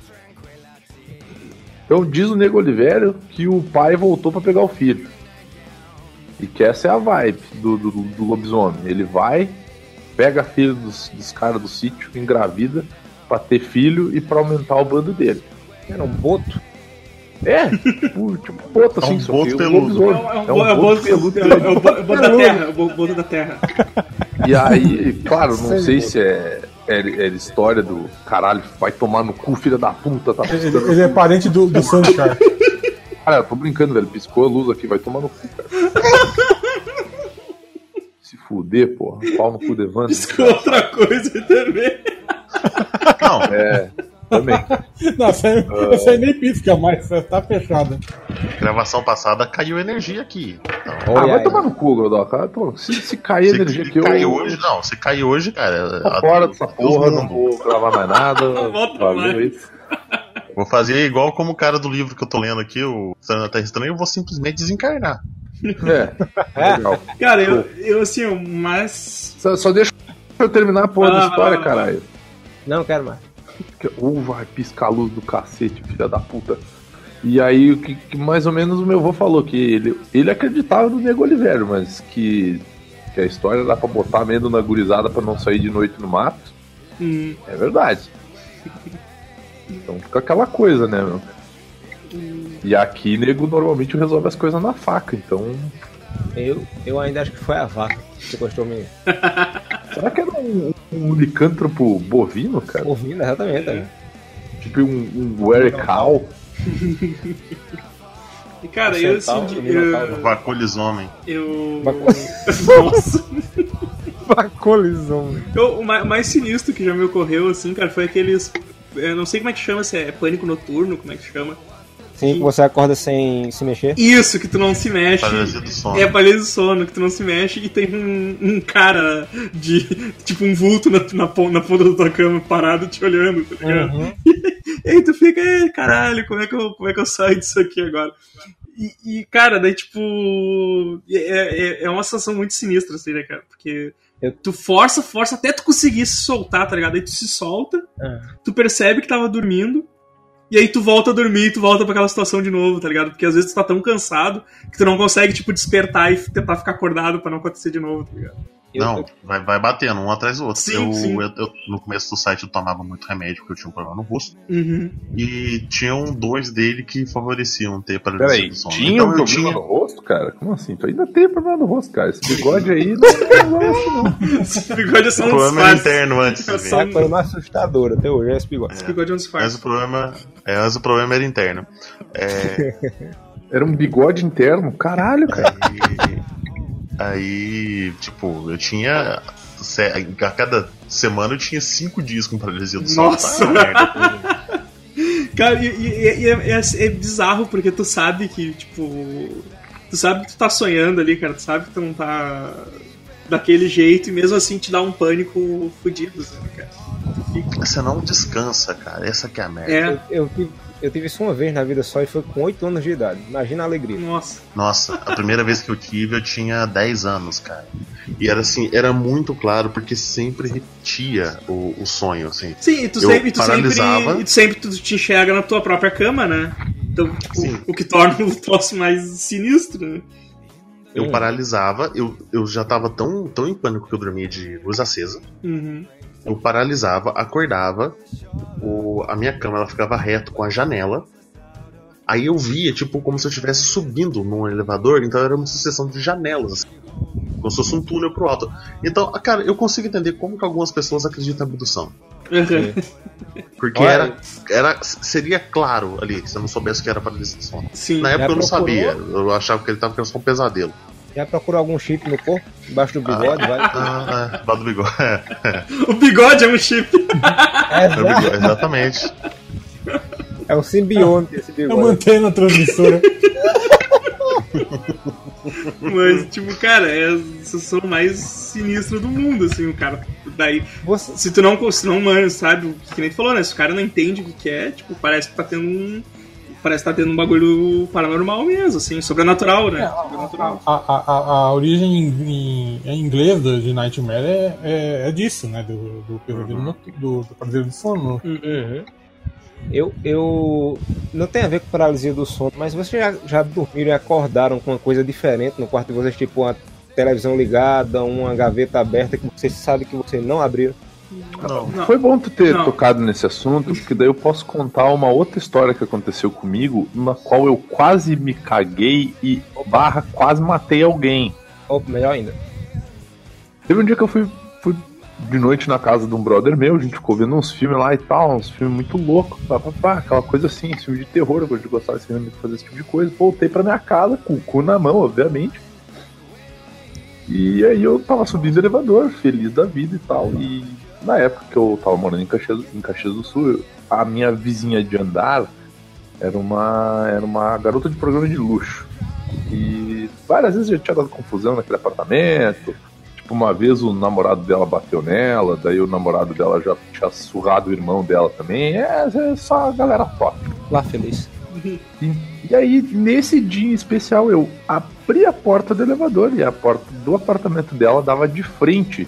Então diz o Nego Oliveira que o pai voltou para pegar o filho. E que essa é a vibe do, do, do lobisomem. Ele vai, pega a filha dos, dos caras do sítio, engravida pra ter filho e pra aumentar o bando dele. Era um boto? É, tipo, tipo boto assim, É um só boto peludo. lobisomem. É um, é um boto peludo. É o é o bo- é boto da terra. É o bo- boto da terra. E aí, claro, não sei se é, é, é história do caralho, vai tomar no cu, filha da puta, tá Ele, ele é parente do, do Sandcar. Cara, eu tô brincando, velho. Piscou a luz aqui, vai tomar no cu, cara. Se fuder, porra. Pau no cu de Evandro. Piscou outra coisa também. Não, É, também. Não, essa aí, aí nem pisca mais, tá fechada. gravação passada caiu energia aqui. Então, Ah, vai aí. tomar no cu, Godoka. Pô, Se, se cair se energia aqui, eu. hoje, não. Se caiu hoje, cara. A- fora dessa Deus porra, não vou gravar mais nada. Valeu aí. Vou fazer igual como o cara do livro que eu tô lendo aqui, o na Terra Estranha, eu vou simplesmente desencarnar. É, legal. Cara, eu, eu assim, o mais. Só, só deixa eu terminar a porra da Ah, história, vai, vai. caralho. Não quero mais. Uh, vai piscar a luz do cacete, filha da puta. E aí, o que, que mais ou menos o meu avô falou, que ele, ele acreditava no Nego Oliveira, mas que, que a história era pra botar medo na gurizada pra não sair de noite no mato. Hum, É verdade. Então fica aquela coisa, né, meu? E aqui, nego normalmente resolve as coisas na faca, então. Eu, eu ainda acho que foi a vaca que gostou me Será que era um, um licântropo bovino, cara? ouvindo, exatamente. né? Tipo um, um Were Cow? e cara, eu assim. De- eu. Vacolisomem. eu... Vacolisomem. Nossa. Colisão. Eu- o ma- mais sinistro que já me ocorreu, assim, cara, foi aqueles. Eu não sei como é que chama, se é pânico noturno, como é que chama. Sim, que você acorda sem se mexer. Isso, que tu não se mexe. Paralisia do sono. É paralisia do sono, que tu não se mexe e tem um, um cara de. Tipo um vulto na, na, na ponta da tua cama parado te olhando, tá ligado? Uhum. E aí tu fica, "Ei, caralho, como é, que eu, como é que eu saio disso aqui agora? E, e, cara, daí tipo. É, é, é uma sensação muito sinistra, assim, né, cara? Porque. Eu- Tu força, força até tu conseguir se soltar, tá ligado? Aí tu se solta, Ah. tu percebe que tava dormindo, E aí tu volta a dormir tu volta pra aquela situação de novo, tá ligado? Porque às vezes tu tá tão cansado que tu não consegue, tipo, despertar e tentar ficar acordado pra não acontecer de novo, tá ligado? Eu- Não, eu- vai, vai batendo um atrás do outro. Sim, eu, sim. eu- eu- no começo do site eu tomava muito remédio porque eu tinha um problema no rosto. Uhum. E tinham dois dele que favoreciam ter paralisia Peraí, do sono. tinha Então um eu problema tinha. no rosto, cara? Como assim? Tu ainda tem problema no rosto, cara. Esse bigode aí não tem problema não. Esse bigode é só O um problema era disfarce. interno antes. É só ver. É a coisa mais assustadora até hoje, é esse bigode. Esse bigode é um Mas disfarce. o problema, é, mas o problema era interno. É, Era um bigode interno? Caralho, cara. Aí, tipo, eu tinha. A cada semana eu tinha cinco dias com paralisia do sono. Nossa! Tá? merda. Cara, e, e- e é, é- é bizarro porque tu sabe que, tipo. Tu sabe que tu tá sonhando ali, cara. Tu sabe que tu não tá daquele jeito e mesmo assim te dá um pânico fudido, sabe, cara? Fica. Você não descansa, cara. Essa que é a merda. É, Eu, eu eu tive isso uma vez na vida só e foi com 8 anos de idade. Imagina a alegria. nossa. Nossa, a primeira vez que eu tive eu tinha 10 anos, cara. E era assim, era muito claro porque sempre repetia o, o sonho, assim. Sim, e tu Eu sempre, tu paralisava. sempre, e tu sempre tu te enxerga na tua própria cama, né? Então, tipo, Sim. o que torna o troço mais sinistro? Eu paralisava, eu, eu já tava tão, tão em pânico que eu dormia de luz acesa. Uhum. Eu paralisava, acordava, o, a minha cama ela ficava reto com a janela. Aí eu via, tipo, como se eu estivesse subindo num elevador, então era uma sucessão de janelas, assim, como se fosse um túnel pro alto. Então, cara, eu consigo entender como que algumas pessoas acreditam em abdução. Uhum. Porque Olha. era, era, seria claro ali, se eu não soubesse que era sono. Sim. Na época eu não procurou? sabia, eu achava que ele tava pensando um pesadelo. Já procurou algum chip no corpo? Embaixo do bigode? Vai. Ah, é, lá do bigode. É, O bigode é um chip. É, é o bigode, exatamente. é um simbionte esse Eu bigode. mantenho na transmissora. Mas, tipo, cara, é a sensação mais sinistra do mundo, assim, o cara. Daí, Você, se tu não, se não mano, sabe, o que nem tu falou, né? Se o cara não entende o que, que é, tipo, parece que tá tendo um. Parece que tá tendo um bagulho paranormal mesmo, assim, sobrenatural, né? Sobrenatural. A, a, a, a origem em, em, do, de Nightmare é, é, é disso, né? Do, do pesadelo notu- do, do pesadelo do sono. Uhum. Eu, eu. Não tem a ver com paralisia do sono, mas vocês já, já dormiram e acordaram com uma coisa diferente no quarto de vocês, tipo uma televisão ligada, uma gaveta aberta que vocês sabem que vocês não abriram. Não. Não. Foi bom tu ter Não. tocado nesse assunto, porque daí eu posso contar uma outra história que aconteceu comigo, na qual eu quase me caguei e barra quase matei alguém. Ou melhor ainda. Teve um dia que eu fui, fui de noite na casa de um brother meu, a gente ficou vendo uns filmes lá e tal, uns filmes muito loucos, pá, pá, pá, aquela coisa assim, filme de terror, eu gosto de gostar desse filme, de fazer esse tipo de coisa. Voltei pra minha casa, com o cu na mão, obviamente. E aí eu tava subindo o elevador, feliz da vida e tal. E na época que eu tava morando em Caxias, em Caxias do Sul, a minha vizinha de andar era uma, era uma garota de programa de luxo. E várias vezes já tinha dado confusão naquele apartamento. Tipo, uma vez o namorado dela bateu nela, daí o namorado dela já tinha surrado o irmão dela também. É, é só a galera top. Lá feliz. E, e aí, nesse dia em especial, eu abri a porta do elevador e a porta do apartamento dela dava de frente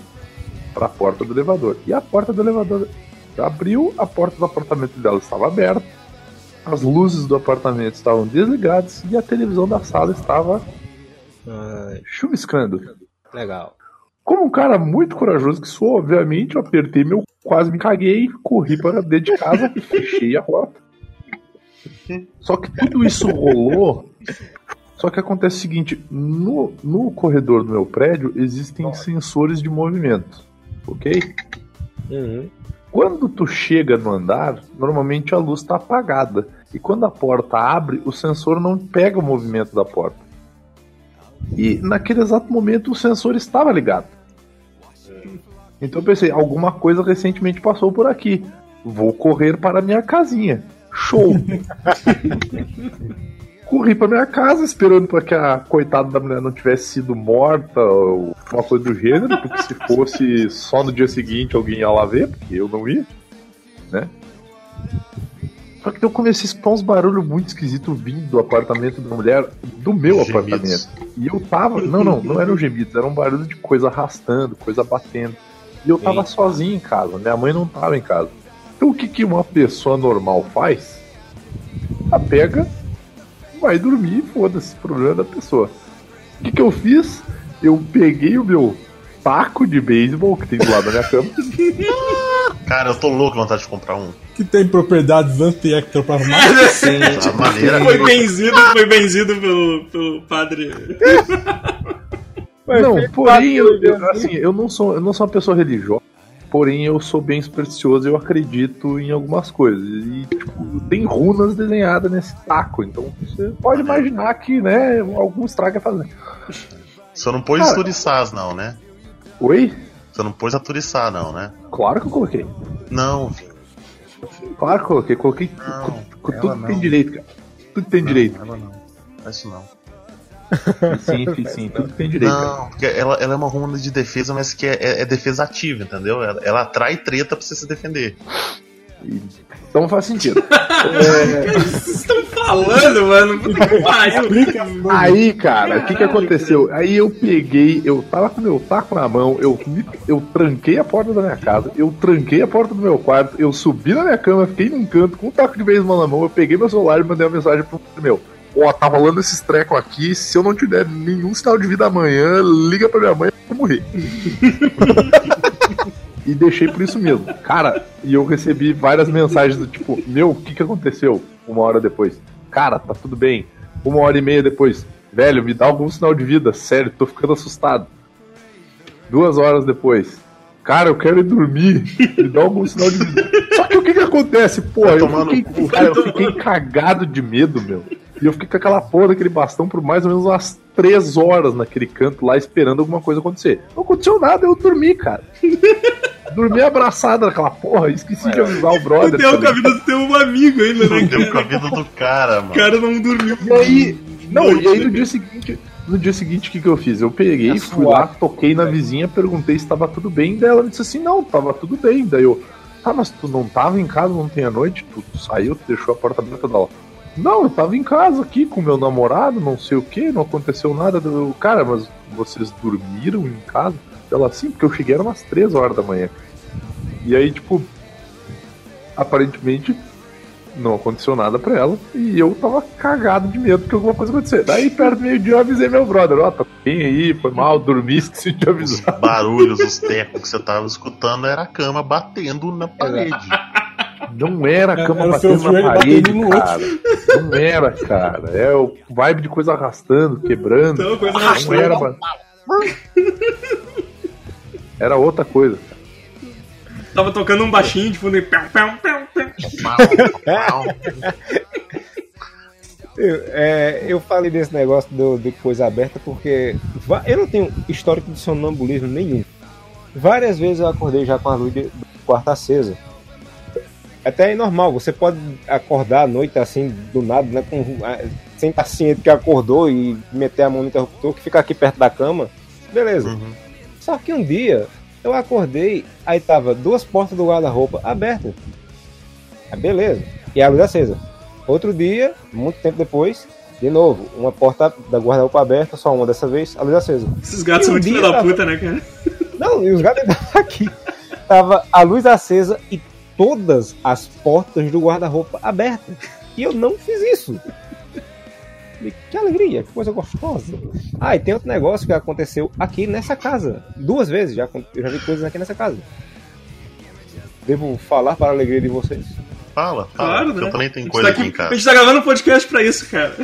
para a porta do elevador. E a porta do elevador abriu, a porta do apartamento dela estava aberta, as luzes do apartamento estavam desligadas e a televisão da sala estava Ai, chuviscando. legal. Como um cara muito corajoso que sou, obviamente, eu apertei meu, quase me caguei, corri para dentro de casa e fechei a porta. Só que tudo isso rolou. Só que acontece o seguinte: no, no corredor do meu prédio existem sensores de movimento, ok? Uhum. Quando tu chega no andar, normalmente a luz está apagada. E quando a porta abre, o sensor não pega o movimento da porta. E naquele exato momento o sensor estava ligado. Então eu pensei, alguma coisa recentemente passou por aqui. Vou correr para a minha casinha. Show! Corri para minha casa esperando para que a coitada da mulher não tivesse sido morta ou uma coisa do gênero, porque se fosse só no dia seguinte alguém ia lá ver, porque eu não ia, né? Só que eu comecei a escutar uns barulhos muito esquisitos vindo do apartamento da mulher, do meu Gemidos. apartamento. E eu tava. Não, não, não eram gemidos, era um barulho de coisa arrastando, coisa batendo. E eu tava Eita. sozinho em casa, minha mãe não tava em casa. Então o que, que uma pessoa normal faz? pega, vai dormir, foda-se, problema da pessoa. O que, que eu fiz? Eu peguei o meu taco de beisebol que tem do lado da minha cama. Cara, eu tô louco com vontade de comprar um. Que tem propriedades anti-hector para arrumar. Sim, A maneira foi benzido, foi benzido pelo, pelo padre. Não, porém, eu, eu- assim, eu não sou, eu não sou uma pessoa religiosa. Porém, eu sou bem supersticioso e eu acredito em algumas coisas. E, tipo, tem runas desenhadas nesse taco. Então, você pode imaginar que, né, algum estrago é fazer. Você não pôs Cara. turiçás, não, né? Oi? Você não pôs a turiçar, não, né? Claro que eu coloquei. Não, filho. Claro que eu coloquei. Coloquei Não, tudo que não. tem direito, cara. Tudo que tem direito. Ela não. Isso não. Sim, sim, sim. Tudo que tem direito. Não, porque ela, ela é uma runa de defesa, mas que é, é- é defesa ativa, entendeu? Ela, ela atrai treta pra você se defender. Então faz sentido. Vocês estão falando, mano? Puta que pariu. Aí, cara, o que que aconteceu? Aí eu peguei, eu tava com meu taco na mão, eu, me- eu tranquei a porta da minha casa, eu tranquei a porta do meu quarto, eu subi na minha cama, fiquei num canto com um taco de beisebol na mão, eu peguei meu celular e mandei uma mensagem pro meu. Ó, tá rolando esses trecos aqui, se eu não tiver nenhum sinal de vida amanhã, liga pra minha mãe eu vou morrer. e deixei por isso mesmo. Cara, e eu recebi várias mensagens do tipo, meu, o que que aconteceu? Uma hora depois. Cara, tá tudo bem. Uma hora e meia depois. Velho, me dá algum sinal de vida. Sério, tô ficando assustado. Duas horas depois. Cara, eu quero ir dormir. Me dá algum sinal de vida. Só que o que que acontece? Pô, eu tomar no fiquei, cara, eu fiquei cagado de medo, meu. E eu fiquei com aquela porra daquele bastão por mais ou menos umas três horas naquele canto lá esperando alguma coisa acontecer. Não aconteceu nada, eu dormi, cara. dormi abraçado naquela porra, esqueci de avisar o brother. Deu com a vida do teu amigo ainda, né? Deu com a vida do cara, O mano. cara não dormiu. E aí, não, e aí no dia seguinte, no dia seguinte, o que, que eu fiz? Eu peguei, Tá fui lá, toquei na vizinha, perguntei se tava tudo bem, daí ela me disse assim, não, tava tudo bem. Daí eu, tá, mas tu não tava em casa ontem à noite? Tu, tu saiu, tu deixou a porta aberta dela. Não, eu tava em casa aqui com meu namorado, não sei o que, não aconteceu nada. Eu, cara, mas vocês dormiram em casa? Ela, sim, porque eu cheguei era umas 3 horas da manhã. E aí, tipo, aparentemente não aconteceu nada pra ela e eu tava cagado de medo que alguma coisa acontecer. Daí, perto do meio-dia, eu avisei meu brother: Ó, tá bem aí, foi mal, dormi, esqueci de Os avisar. barulhos, os tecos que você tava escutando era a cama batendo na parede. Não era a cama Era o seu batendo na parede, batendo cara. Não era, cara. É o vibe de coisa arrastando, quebrando. Então, coisa Não arrastando. era, mano. Era outra coisa. Tava tocando um baixinho de fundo e. Eu, é, eu falei desse negócio do, de coisa aberta porque eu não tenho histórico de sonambulismo nenhum. Várias vezes eu acordei já com a luz do quarto acesa. Até é normal, você pode acordar à noite assim, do nada, né, com, ah, sem estar ciente que acordou e meter a mão no interruptor, que fica aqui perto da cama. Beleza. Uhum. Só que um dia eu acordei, aí tava duas portas do guarda-roupa abertas. Aí beleza. E a luz acesa. Outro dia, muito tempo depois, de novo, uma porta da guarda-roupa aberta, só uma dessa vez, a luz acesa. Esses gatos são um muito filho dia da tava- puta, né, cara? Não, e os gatos aqui. Tava a luz acesa e todas as portas do guarda-roupa abertas. E eu não fiz isso. Que alegria, que coisa gostosa. Ah, e tem outro negócio que aconteceu aqui nessa casa. Duas vezes já, eu já vi coisas aqui nessa casa. Devo falar para a alegria de vocês? Fala, fala. Claro, né? Eu também A tenho coisa tá aqui aqui- em A casa. gente tá gravando um podcast pra isso, cara.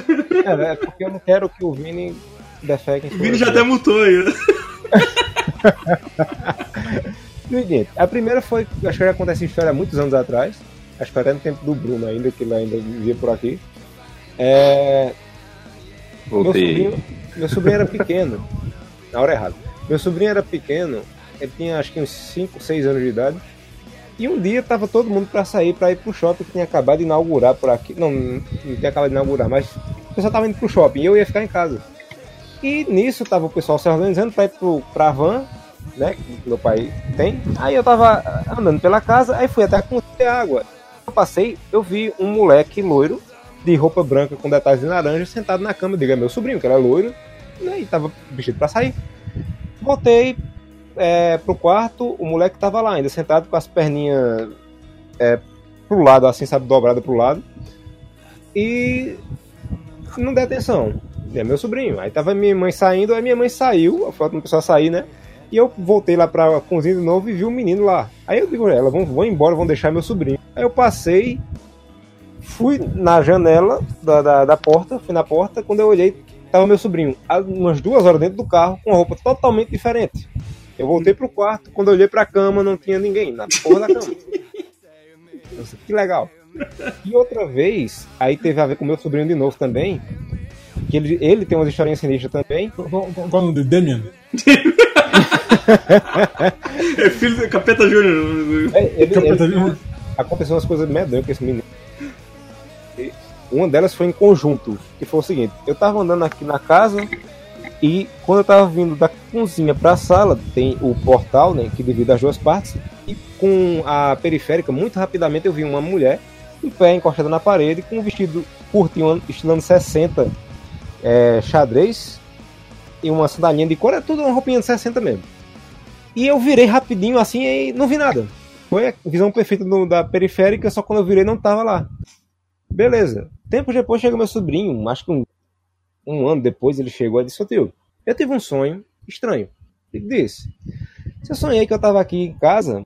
É, né? Porque eu não quero que o Vini defeque. O Vini já até mutou aí. A primeira foi, acho que já acontece história há muitos anos atrás. Acho que até no tempo do Bruno ainda, que ele ainda vivia por aqui. É, meu, Voltei. sobrinho, meu sobrinho era pequeno. Na hora errada. Meu sobrinho era pequeno, ele tinha acho que uns 5, 6 anos de idade. E um dia tava todo mundo pra sair pra ir pro shopping que tinha acabado de inaugurar por aqui. Não, não tinha acabado de inaugurar, mas o pessoal tava indo pro shopping e eu ia ficar em casa. E nisso tava o pessoal se organizando pra ir pro, pra van, né? Que meu pai tem. Aí eu tava andando pela casa, aí fui até com água. Eu passei, eu vi um moleque loiro, de roupa branca com detalhes de laranja, sentado na cama. Eu digo, é meu sobrinho, que era loiro, né? E tava vestido pra sair. Voltei é, pro quarto, o moleque tava lá ainda, sentado com as perninhas é, pro lado, assim, sabe, dobrada pro lado. e não dei atenção. É meu sobrinho. Aí tava minha mãe saindo, aí minha mãe saiu, a foto não precisava sair, né? E eu voltei lá pra cozinha de novo e vi o um menino lá. Aí eu digo, ela, vão, vão embora, vão deixar meu sobrinho. Aí eu passei, fui na janela da, da, da porta, fui na porta, quando eu olhei, tava meu sobrinho, umas duas horas dentro do carro, com uma roupa totalmente diferente. Eu voltei pro quarto, quando eu olhei pra cama, não tinha ninguém, na porra da cama. Nossa, que legal. E outra vez, aí teve a ver com meu sobrinho de novo também, que ele, ele tem umas historinhas sinistras também. Qual o nome dele? Damian? É filho do Capeta Júnior. É, ele- Capeta ele- Júnior. aconteceu umas coisas medonhas com esse menino. E uma delas foi em conjunto, que foi o seguinte: eu tava andando aqui na casa e quando eu tava vindo da cozinha pra sala, tem o portal, né, que divide as duas partes, e com a periférica, muito rapidamente eu vi uma mulher em pé, encostada na parede, com um vestido curtinho, estilo anos 60, é, xadrez, e uma sandalinha de cor, é tudo uma roupinha de 60 mesmo. E eu virei rapidinho assim e não vi nada. Foi a visão perfeita do- da periférica, só quando eu virei não tava lá. Beleza. Tempos depois chega meu sobrinho, acho que um, um ano depois ele chegou e disse, tio, eu tive um sonho estranho. Ele disse, eu sonhei que eu tava aqui em casa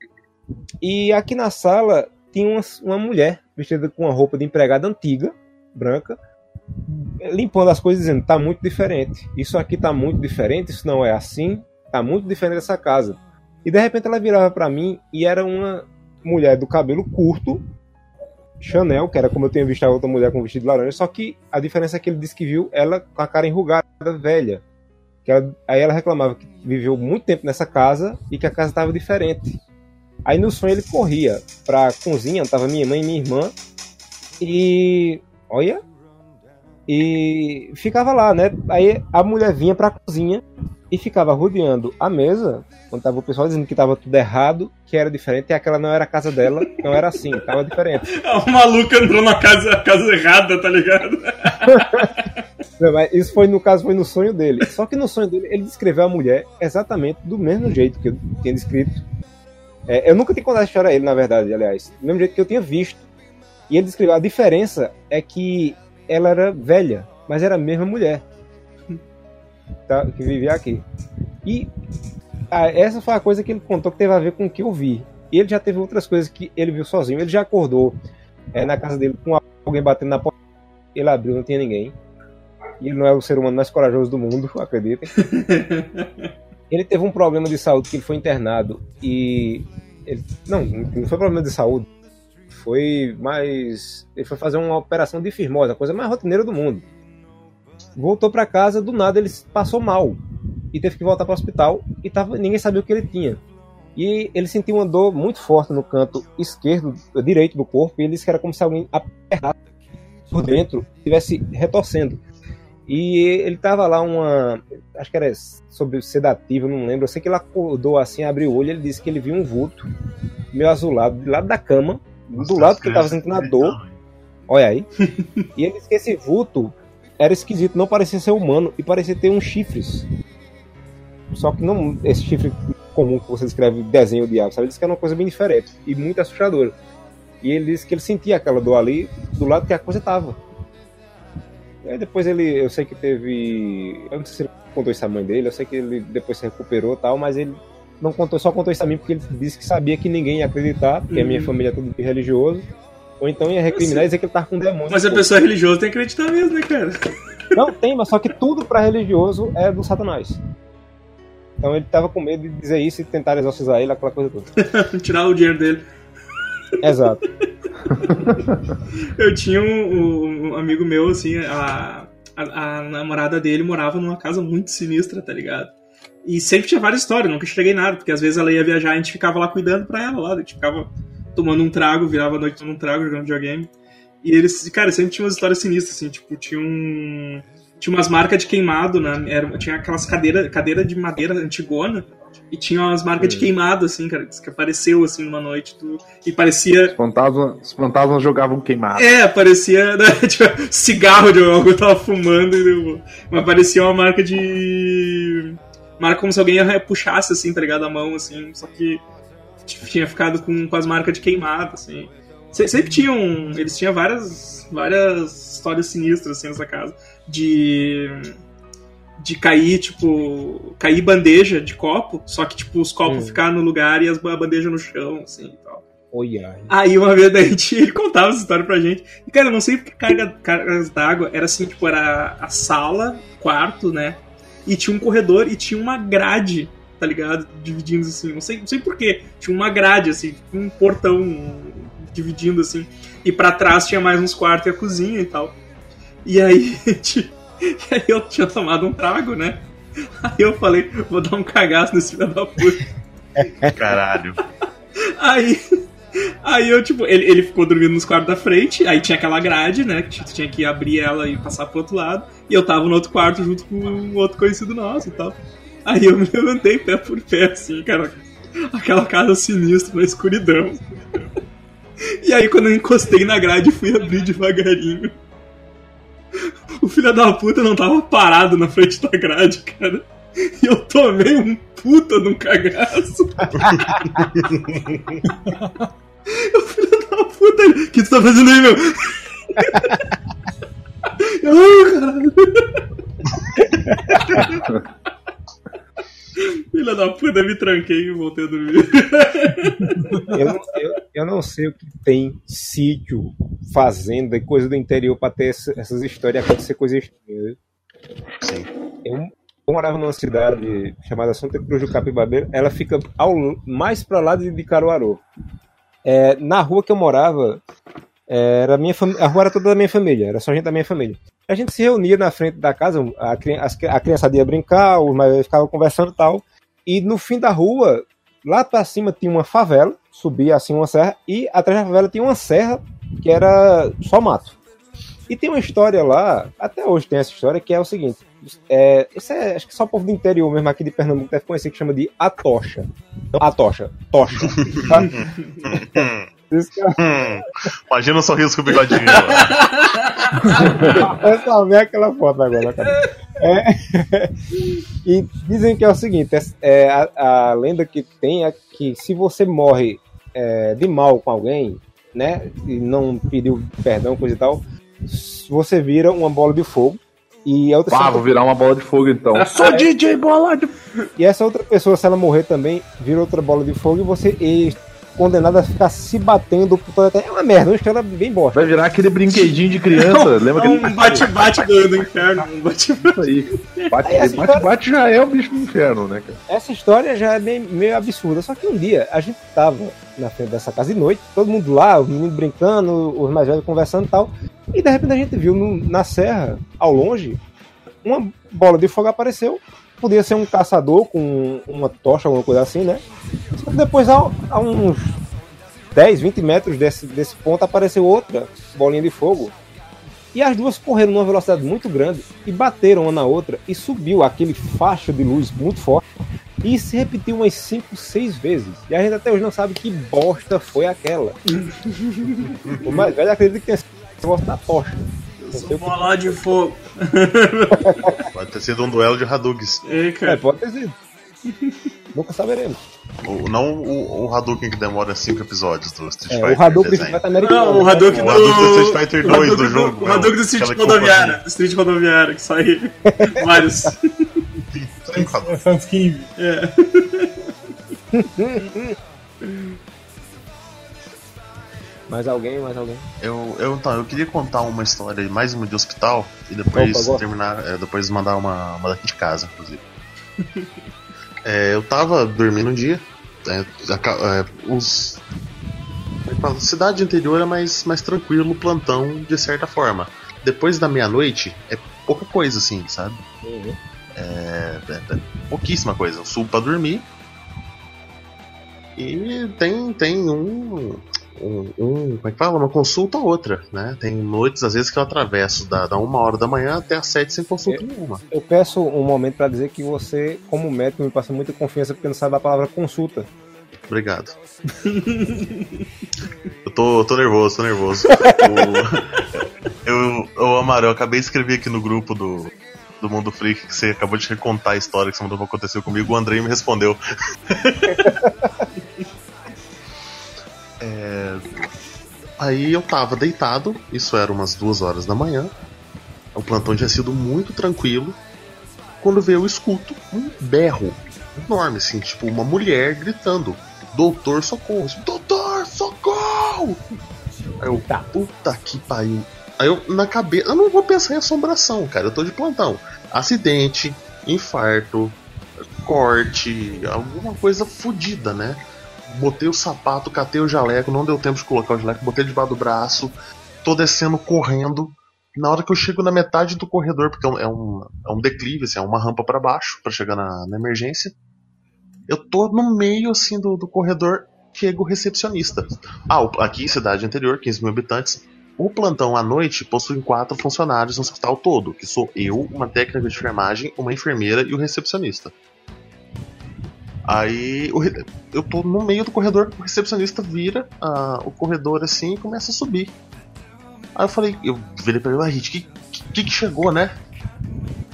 e aqui na sala tinha uma, uma mulher vestida com uma roupa de empregada antiga, branca, limpando as coisas dizendo, tá muito diferente. Isso aqui tá muito diferente, isso não é assim, tá muito diferente dessa casa. E de repente ela virava pra mim e era uma mulher do cabelo curto, Chanel, que era como eu tinha visto a outra mulher com vestido laranja, só que a diferença é que ele disse que viu ela com a cara enrugada, velha. Que ela- aí ela reclamava que viveu muito tempo nessa casa e que a casa estava diferente. Aí no sonho ele corria pra cozinha, tava minha mãe e minha irmã, e. Olha. E ficava lá, né? Aí a mulher vinha pra cozinha e ficava rodeando a mesa, quando tava o pessoal dizendo que tava tudo errado, que era diferente, e aquela não era a casa dela, não era assim, tava diferente. O maluco entrou na casa, casa errada, tá ligado? Não, mas Isso foi, no caso, foi no sonho dele. Só que no sonho dele, ele descreveu a mulher exatamente do mesmo jeito que eu tinha descrito. É, eu nunca tinha contado a história a ele, na verdade, aliás. Do mesmo jeito que eu tinha visto. E ele descreveu. A diferença é que ela era velha, mas era a mesma mulher. Tá, que vivia aqui. E ah, essa foi a coisa que ele contou que teve a ver com o que eu vi. Ele já teve outras coisas que ele viu sozinho. Ele já acordou é, na casa dele com alguém batendo na porta. Ele abriu, não tinha ninguém. E ele não é o ser humano mais corajoso do mundo, acreditem. ele teve um problema de saúde que ele foi internado e. ele- não, não foi problema de saúde. Foi mais. Ele foi fazer uma operação de firmose, a coisa mais rotineira do mundo. Voltou pra casa, do nada ele passou mal. E teve que voltar para o hospital e tava, ninguém sabia o que ele tinha. E ele sentiu uma dor muito forte no canto esquerdo, direito do corpo, e ele disse que era como se alguém apertasse por dentro estivesse retorcendo. E ele tava lá uma. Acho que era sobre sedativo, não lembro. Eu sei que ele acordou assim, abriu o olho ele disse que ele viu um vulto meio azulado do lado da cama, do lado que ele tava sentindo a dor. Olha aí. e ele disse que esse vulto era esquisito, não parecia ser humano e parecia ter uns chifres. Só que não esse chifre comum que você descreve desenho do diabo, sabe? Ele disse que era uma coisa bem diferente e muito assustadora. E ele disse que ele sentia aquela dor ali do lado que a coisa tava. E aí depois ele, eu sei que teve, eu não sei se ele contou isso à mãe dele, eu sei que ele depois se recuperou tal, mas ele não contou, só contou isso a mim porque ele disse que sabia que ninguém ia acreditar, porque a minha Uhum. família é tudo religioso. Ou então ia recriminar e dizer que ele tava com demônio. Mas a pessoa religiosa tem que acreditar mesmo, né, cara? Não tem, mas só que tudo pra religioso é do satanás. Então ele tava com medo de dizer isso e tentar exorcizar ele, aquela coisa toda. Tirar o dinheiro dele. Exato. Eu tinha um, um amigo meu, assim, a, a, a namorada dele morava numa casa muito sinistra, tá ligado? E sempre tinha várias histórias, nunca cheguei nada, porque às vezes ela ia viajar e a gente ficava lá cuidando pra ela lá, a gente ficava tomando um trago, virava a noite tomando um trago, jogando videogame. E eles, cara, sempre tinha umas histórias sinistras, assim, tipo, tinha um. Tinha umas marcas de queimado, né? Era, tinha aquelas cadeiras cadeira de madeira antigona, e tinha umas marcas de queimado, assim, cara, que apareceu assim numa noite. tu- e parecia. Os fantasmas, os fantasmas jogavam queimado. É, parecia né, tipo, cigarro de algo que eu tava fumando, mas parecia uma marca de. Marca como se alguém puxasse, assim, tá ligado? A mão, assim, só que tinha ficado com, com as marcas de queimado, assim. Se- Sempre tinham. Eles tinham várias, várias histórias sinistras assim nessa casa. De. De cair, tipo. Cair bandeja de copo, só que, tipo, os copos Hum. ficaram no lugar e as, a bandeja no chão, assim e tal. Olha. Aí uma vez a gente, ele contava essa história pra gente. E, cara, eu não sei porque carga, cargas d'água era assim, tipo, era a sala, quarto, né? E tinha um corredor e tinha uma grade, tá ligado? Dividindo assim. Não sei, não sei porquê. Tinha uma grade, assim, um portão dividindo assim. E pra trás tinha mais uns quartos e a cozinha e tal. E aí, e aí eu tinha tomado um trago, né? Aí eu falei, vou dar um cagaço nesse filho da puta. Caralho. Aí, aí eu, tipo, ele, ele ficou dormindo nos quartos da frente, aí tinha aquela grade, né? Que tu tinha que abrir ela e passar pro outro lado. E eu tava no outro quarto junto com um outro conhecido nosso e tal. Aí eu me levantei pé por pé, assim, cara. Aquela casa sinistra na escuridão. E aí quando eu encostei na grade fui abrir devagarinho. O filho da puta não tava parado na frente da grade, cara. E eu tomei um puta de um cagaço. O filho da puta, o que tu tá fazendo aí, meu? Eu, caralho. Filha da puta, me tranquei e voltei a dormir. Eu, não- eu, eu não sei o que tem sítio, fazenda e coisa do interior pra ter essa- essas histórias acontecer coisas estranhas. Sim. Eu, eu morava numa cidade chamada Santa Cruz do Capibabeiro. Ela fica ao, mais pra lá de, de Caruaru. É, na rua que eu morava, é, era minha a rua era toda da minha família, era só gente da minha família. A gente se reunia na frente da casa, a, cri- a criançada ia brincar, os mais ficavam conversando e tal. E no fim da rua, lá pra cima tinha uma favela, subia assim uma serra, e atrás da favela tinha uma serra que era só mato. E tem uma história lá, até hoje tem essa história, que é o seguinte: é, isso é, acho que só o povo do interior mesmo aqui de Pernambuco deve conhecer, que chama de a tocha. Então, a tocha, tocha. tá? É Hum, imagina o sorriso com o bigodinho. Eu só ver aquela foto agora, cara. É, e dizem que é o seguinte: é, é, a, a lenda que tem é que se você morre é, de mal com alguém, né, e não pediu perdão, coisa e tal, você vira uma bola de fogo. E a outra Ah, vou virar uma bola de fogo então. Sou DJ Bola de E essa outra pessoa, se ela morrer também, vira outra bola de fogo e você é condenado a ficar se batendo por toda a terra. É uma merda, uma história bem bosta. Vai virar aquele brinquedinho de criança. Lembra É aquele um bate-bate do, do inferno. Um bate-bate. aí? Bate, Aí essa bate, bate já é o bicho do inferno, né, cara? Essa história já é bem, meio absurda. Só que um dia a gente tava na frente dessa casa de noite, todo mundo lá, os meninos brincando, os mais velhos conversando e tal. E de repente a gente viu no- na serra, ao longe, uma bola de fogo apareceu. Podia ser um caçador com uma tocha, alguma coisa assim, né? Depois, a, a uns 10, 20 metros desse, desse ponto, apareceu outra bolinha de fogo. E as duas correram numa velocidade muito grande e bateram uma na outra e subiu aquele facho de luz muito forte. E isso se repetiu umas 5, 6 vezes. E a gente até hoje não sabe que bosta foi aquela. o mais velho acredita que tenha sido negócio da tocha. Que- Bola de fogo. Pode ter sido um duelo de Hadugs. É, pode ter sido. Nunca saberemos. O- não o, o Hadouken que demora 5 episódios do Street É, Fighter. o Hadouken desenho. Street americano. Não, o Hadouken do... O Hadouken do Street Fighter o 2 do Hadouken jogo, O é, Hadouken do Street aquela que Rodoviária. Do Street Rodoviária, que sai vários. Cinco Hadouken. Sunskin. É. Mais alguém, mais alguém. Eu, eu, então, eu queria contar uma história, mais uma de hospital, e depois Opa, terminar, é, depois mandar uma, uma daqui de casa, inclusive. É, eu tava dormindo um dia, é, a é, os, é fala? cidade interior é mais, mais tranquilo, o plantão, de certa forma. Depois da meia-noite, é pouca coisa, assim, sabe? É, é- é pouquíssima coisa. Eu subo pra dormir. E tem, tem um, um, um- Como é que fala? Uma consulta ou outra, né? Tem noites, às vezes, que eu atravesso da, da uma hora da manhã até as sete sem consulta nenhuma. Eu peço um momento para dizer que você, como médico, me passa muita confiança porque não sabe a palavra consulta. Obrigado. eu tô, tô nervoso, tô nervoso. Eu, eu, Amaro, eu acabei de escrever aqui no grupo do, do Mundo Freak que você acabou de recontar a história que você mandou pra acontecer comigo. O Andrei me respondeu. É, Aí eu tava deitado, isso era umas duas horas da manhã. O plantão tinha sido muito tranquilo. Quando veio eu escuto um berro enorme, assim, tipo uma mulher gritando: Doutor, socorro! Doutor, socorro! Aí eu, Tá. puta que pariu. Aí eu, na cabeça, eu não vou pensar em assombração, cara, eu tô de plantão. Acidente, infarto, corte, alguma coisa fodida, né? Botei o sapato, catei o jaleco, não deu tempo de colocar o jaleco, botei debaixo do braço, tô descendo correndo. Na hora que eu chego na metade do corredor, porque é um, é um, é declive, assim, é uma rampa para baixo para chegar na, na emergência, eu tô no meio assim do, do corredor, chega o recepcionista. Ah, aqui, cidade anterior, 15 mil habitantes. O plantão à noite possui quatro funcionários no hospital todo, que sou eu, uma técnica de enfermagem, uma enfermeira e o recepcionista. Aí eu tô no meio do corredor, o recepcionista vira ah, o corredor assim e começa a subir. Aí eu falei, eu virei pra ele, ah, gente, que, que que chegou, né?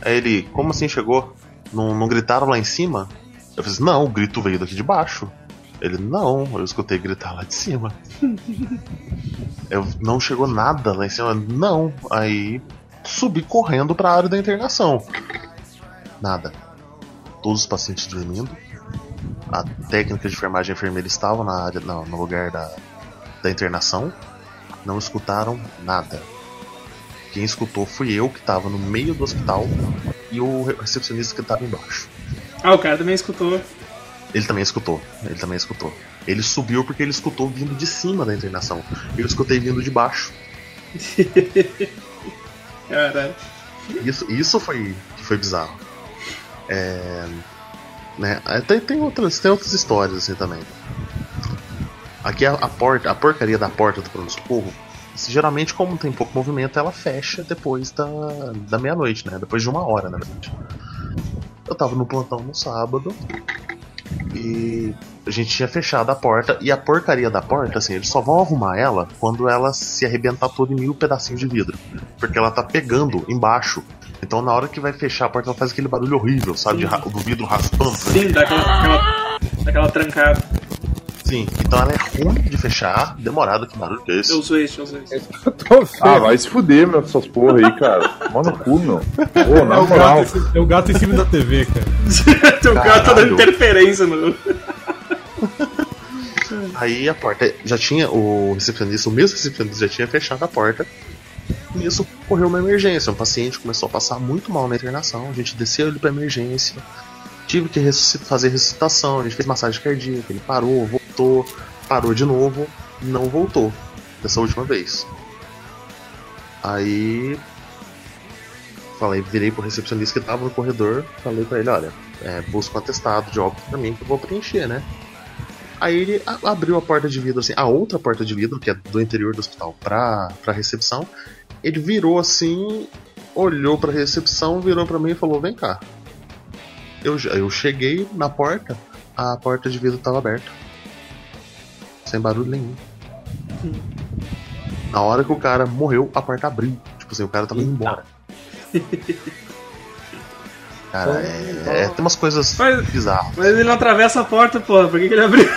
Aí ele, como assim chegou? Não, não gritaram lá em cima? Eu falei, não, o grito veio daqui de baixo. Ele, não, eu escutei gritar lá de cima. eu, não chegou nada lá em cima? Não. Aí subi correndo pra área da internação. Nada. Todos os pacientes dormindo. A técnica de enfermagem e a enfermeira estavam na área, não, no lugar da, da internação. Não escutaram nada. Quem escutou fui eu, que estava no meio do hospital, e o recepcionista que estava embaixo. Ah, o cara também escutou. Ele também escutou. Ele também escutou. Ele subiu porque ele escutou vindo de cima da internação. Eu escutei vindo de baixo. Caralho. Isso, isso foi que foi bizarro. É, né, tem, tem outras tem outras histórias assim também. Aqui a, a porta, a porcaria da porta do pronto socorro. Geralmente, como tem pouco movimento, ela fecha depois da, da meia-noite, né? Depois de uma hora, na verdade. Eu tava no plantão no sábado e a gente tinha fechado a porta e a porcaria da porta, assim, eles só vão arrumar ela quando ela se arrebentar toda em mil pedacinhos de vidro. Porque ela tá pegando embaixo. Então na hora que vai fechar a porta ela faz aquele barulho horrível, sabe? De ra- do vidro raspando. né? Sim, dá aquela, aquela, aquela trancada. Sim, então ela é ruim de fechar, demorado, que barulho que é esse? Eu sou esse, eu sou esse. Eu tô vendo. Ah, vai se fuder, meu, essas porra aí, cara. Mano no cu, meu. Pô, na É o, moral. gato, é o gato em cima da TV, cara. Teu gato tá dando Caralho. interferência no. Aí a porta já tinha, o recepcionista, o mesmo recepcionista já tinha fechado a porta. Nisso ocorreu uma emergência. Um paciente começou a passar muito mal na internação. A gente desceu ele pra emergência. Tive que ressuscit- fazer ressuscitação. A gente fez massagem cardíaca. Ele parou, voltou, parou de novo, não voltou. Dessa última vez. Aí. Falei, virei pro recepcionista que tava no corredor. Falei pra ele: olha, é, um atestado de óbito pra mim que eu vou preencher, né? Aí ele abriu a porta de vidro, assim, a outra porta de vidro, que é do interior do hospital, pra, pra recepção. Ele virou assim, olhou pra recepção, virou pra mim e falou: Vem cá. Eu, eu cheguei na porta, a porta de vidro tava aberta. Sem barulho nenhum. Na hora que o cara morreu, a porta abriu. Tipo assim, o cara tava indo embora. Cara, é, é- tem umas coisas Mas- bizarras. Mas ele não atravessa a porta, porra. Por que, que ele abriu?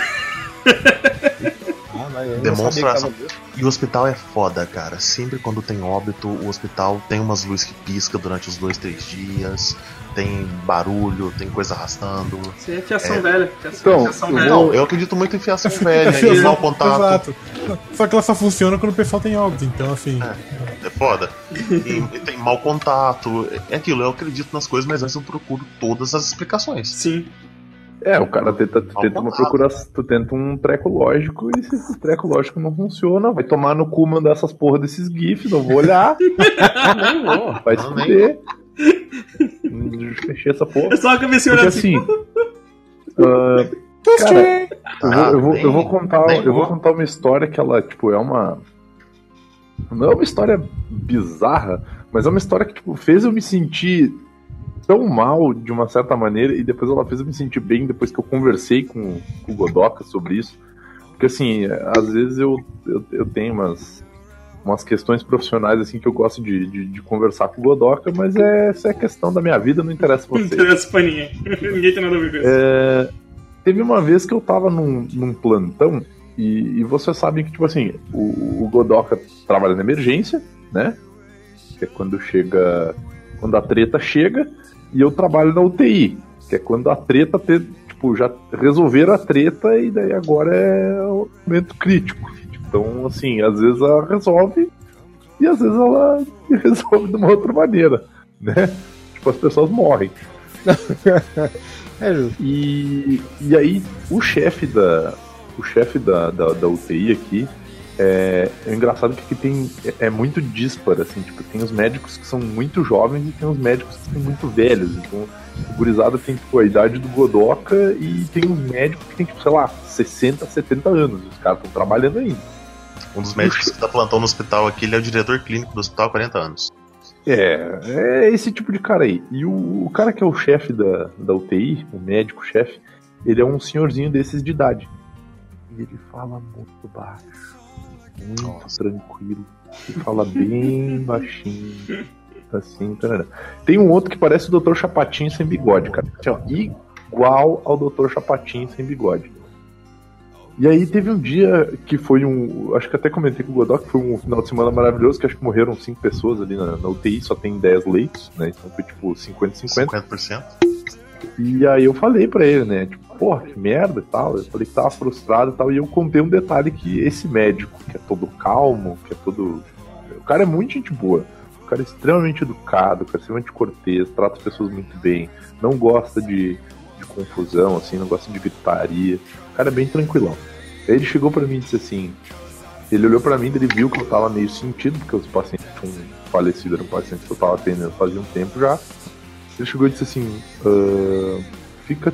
Ah, mas eu não Demonstra sabia que essa- tava- E o hospital é foda, cara. Sempre quando tem óbito, o hospital tem umas luzes que pisca durante os dois, três dias. Tem barulho, tem coisa arrastando. Isso aí é fiação É. velha. Fiação, Então, fiação eu velha. Não, eu acredito muito em fiação velha, em Exato. mau contato. Só que ela só funciona quando o pessoal tem óbito, então assim. É foda. E, e tem mau contato. É aquilo, eu acredito nas coisas, mas antes eu procuro todas as explicações. Sim. É, o cara tenta, tu tenta uma procura, tu tenta um treco lógico e se esse treco lógico não funciona, vai tomar no cu mandar essas porra desses GIFs, não vou olhar, vou. vai se fuder. Fechei essa porra. Eu só a cabecinha Porque olhando assim. ah, cara, eu vou, eu, vou, eu, vou contar, eu vou vou. contar uma história que ela, tipo, é uma. Não é uma história bizarra, mas é uma história que tipo, fez eu me sentir tão mal de uma certa maneira e depois ela fez eu me sentir bem depois que eu conversei com, com o Godoka sobre isso. Porque assim, às vezes eu, eu, eu tenho umas, umas questões profissionais assim que eu gosto de, de, de conversar com o Godoka, mas é, essa é questão da minha vida, não interessa pra Não você. interessa pra ninguém. Ninguém tem nada a ver com isso. É, teve uma vez que eu tava num, num plantão E, e vocês sabem que, tipo assim, o, o Godoka trabalha na emergência, né? Que é quando chega. Quando a treta chega, e eu trabalho na UTI, que é quando a treta te, tipo, já resolveram a treta e daí agora é o momento crítico. Então, assim, às vezes ela resolve e às vezes ela resolve de uma outra maneira, né? Tipo, as pessoas morrem. É. E, e aí o chefe da o chefe da, da, da UTI aqui é, é engraçado que tem é, é muito dispar assim, tipo, tem os médicos que são muito jovens e tem os médicos que são muito velhos. Então, o gurizada tem tipo a idade do Godoka e tem uns médicos que tem tipo, sei lá, 60, 70 anos. Os caras estão trabalhando ainda. Um dos médicos que dá plantão no hospital aqui, ele é o diretor clínico do hospital há 40 anos. É, é esse tipo de cara aí. E o, o cara que é o chefe da, da UTI, o médico-chefe, ele é um senhorzinho desses de idade. E ele fala muito baixo, muito Nossa. tranquilo. Ele fala bem baixinho. Assim, tarará. Tem um outro que parece o Dr. Chapatinho sem bigode, cara. Assim, ó, igual ao Dr. Chapatinho sem bigode. E aí teve um dia que foi um. Acho que até comentei com o Godot que foi um final de semana maravilhoso, que acho que morreram cinco pessoas ali na, na UTI, só tem 10 leitos, né? Então foi tipo 50-50. 50%. E aí eu falei pra ele, né? Tipo, porra, que merda e tal. Eu falei que tava frustrado e tal. E eu contei um detalhe que esse médico, que é todo calmo, que é todo. O cara é muito gente boa. O cara é extremamente educado, o cara é extremamente cortês, trata as pessoas muito bem, não gosta de, de confusão, assim, não gosta de gritaria. O cara é bem tranquilão. Aí ele chegou pra mim e disse assim. Ele olhou pra mim, ele viu que eu tava meio sentido, porque os pacientes tinham falecido, eram pacientes que eu tava atendendo fazia um tempo já. Ele chegou e disse assim: "Ah, fica,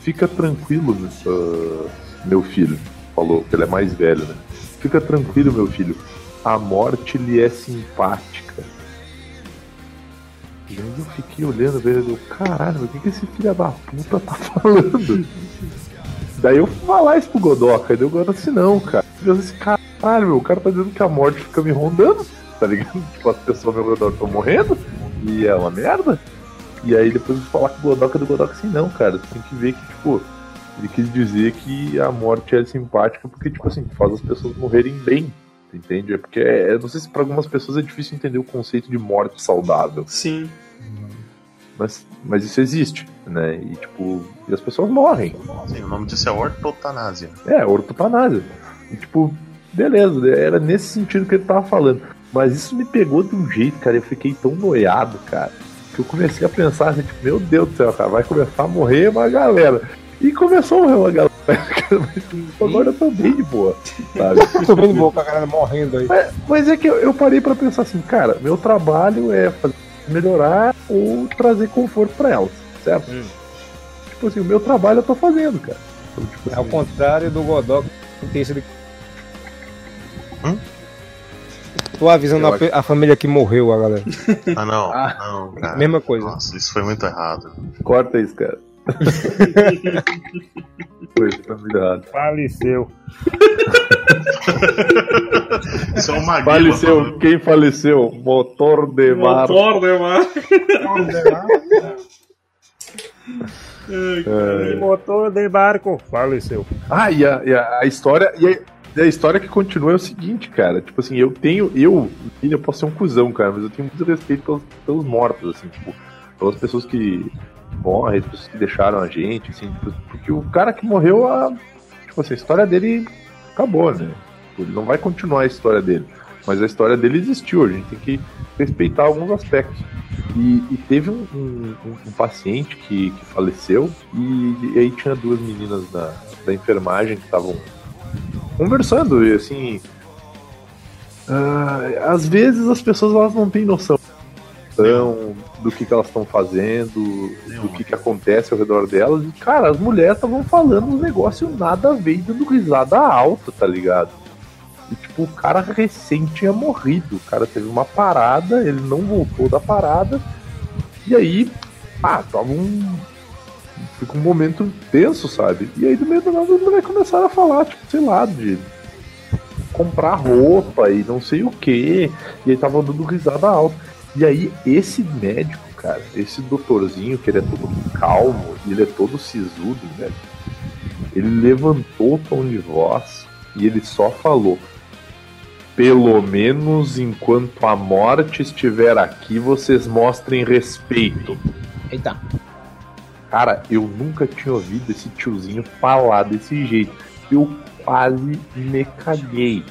fica tranquilo, ah, meu filho. Falou, que ele é mais velho, né? Fica tranquilo, meu filho. A morte lhe é simpática. E aí eu fiquei olhando pra ele e caralho, o que, que esse filho da puta tá falando? Daí eu fui falar isso pro Godoka, e o Godoka assim, não, cara. Eu disse, caralho, meu, o cara tá dizendo que a morte fica me rondando, tá ligado? Tipo, as pessoas meu redor estão morrendo, e é uma merda. E aí depois eu falar com o Godoka do Godoka assim, não, cara, você tem que ver que, tipo, ele quis dizer que a morte é simpática porque, tipo assim, faz as pessoas morrerem bem. Entende? É porque, é, eu não sei se para algumas pessoas é difícil entender o conceito de morte saudável. Sim. Mas, mas isso existe, né? E tipo, e as pessoas morrem. Sim, o nome disso é ortotanásia. É, ortotanásia. E tipo, beleza, era nesse sentido que ele tava falando. Mas isso me pegou de um jeito, cara. Eu fiquei tão noiado, cara. Que eu comecei a pensar assim, tipo, meu Deus do céu, cara, vai começar a morrer uma galera. E começou a morrer uma galera. Agora eu tô bem de boa, sabe? Eu tô vendo boca a galera morrendo aí. Mas, mas é que eu, eu parei pra pensar assim, cara, meu trabalho é fazer melhorar ou trazer conforto pra elas, certo? Hum. Tipo assim, o meu trabalho eu tô fazendo, cara. Então, tipo É ao assim, contrário do Godok que tem sido. Hum? Tô avisando a, a família que morreu, a galera. Ah, não. Ah. não, cara. Mesma coisa. Nossa, isso foi muito errado. corta isso, cara. Foi, tá muito errado. Faleceu. Isso é uma Faleceu, quem faleceu? Motor de mar. Motor de mar. É. Motor de barco. Faleceu. Ah, e a, e a- a história. E a, e a história que continua é o seguinte, cara. Tipo assim, eu tenho. Eu, eu posso ser um cuzão, cara, mas eu tenho muito respeito pelos, pelos mortos, assim, tipo, pelas pessoas que morrem, as pessoas que deixaram a gente, assim, tipo, porque o cara que morreu, a, tipo assim, a história dele acabou, né? Ele não vai continuar a história dele. Mas a história dele existiu, a gente tem que respeitar alguns aspectos. E, e teve um- um- um paciente que, que faleceu, e, e aí tinha duas meninas da, da enfermagem que estavam conversando, e assim. ah, às vezes as pessoas elas não têm noção do que, que elas estão fazendo, do que, que acontece ao redor delas. E, cara, as mulheres estavam falando um negócio nada a ver, dando risada alta, tá ligado? E, tipo, o cara recém tinha morrido. O cara teve uma parada, ele não voltou da parada. E aí, ah, tava um. Fica um momento tenso, sabe? E aí, do meio do nada, as mulheres começaram a falar, tipo, sei lá, de comprar roupa e não sei o que. E aí tava dando risada alta. E aí, esse médico, cara, esse doutorzinho, que ele é todo calmo, ele é todo sisudo, velho. Ele levantou o tom de voz e ele só falou: Pelo menos enquanto a morte estiver aqui, vocês mostrem respeito. Eita. Cara, eu nunca tinha ouvido esse tiozinho falar desse jeito. Eu quase me caguei.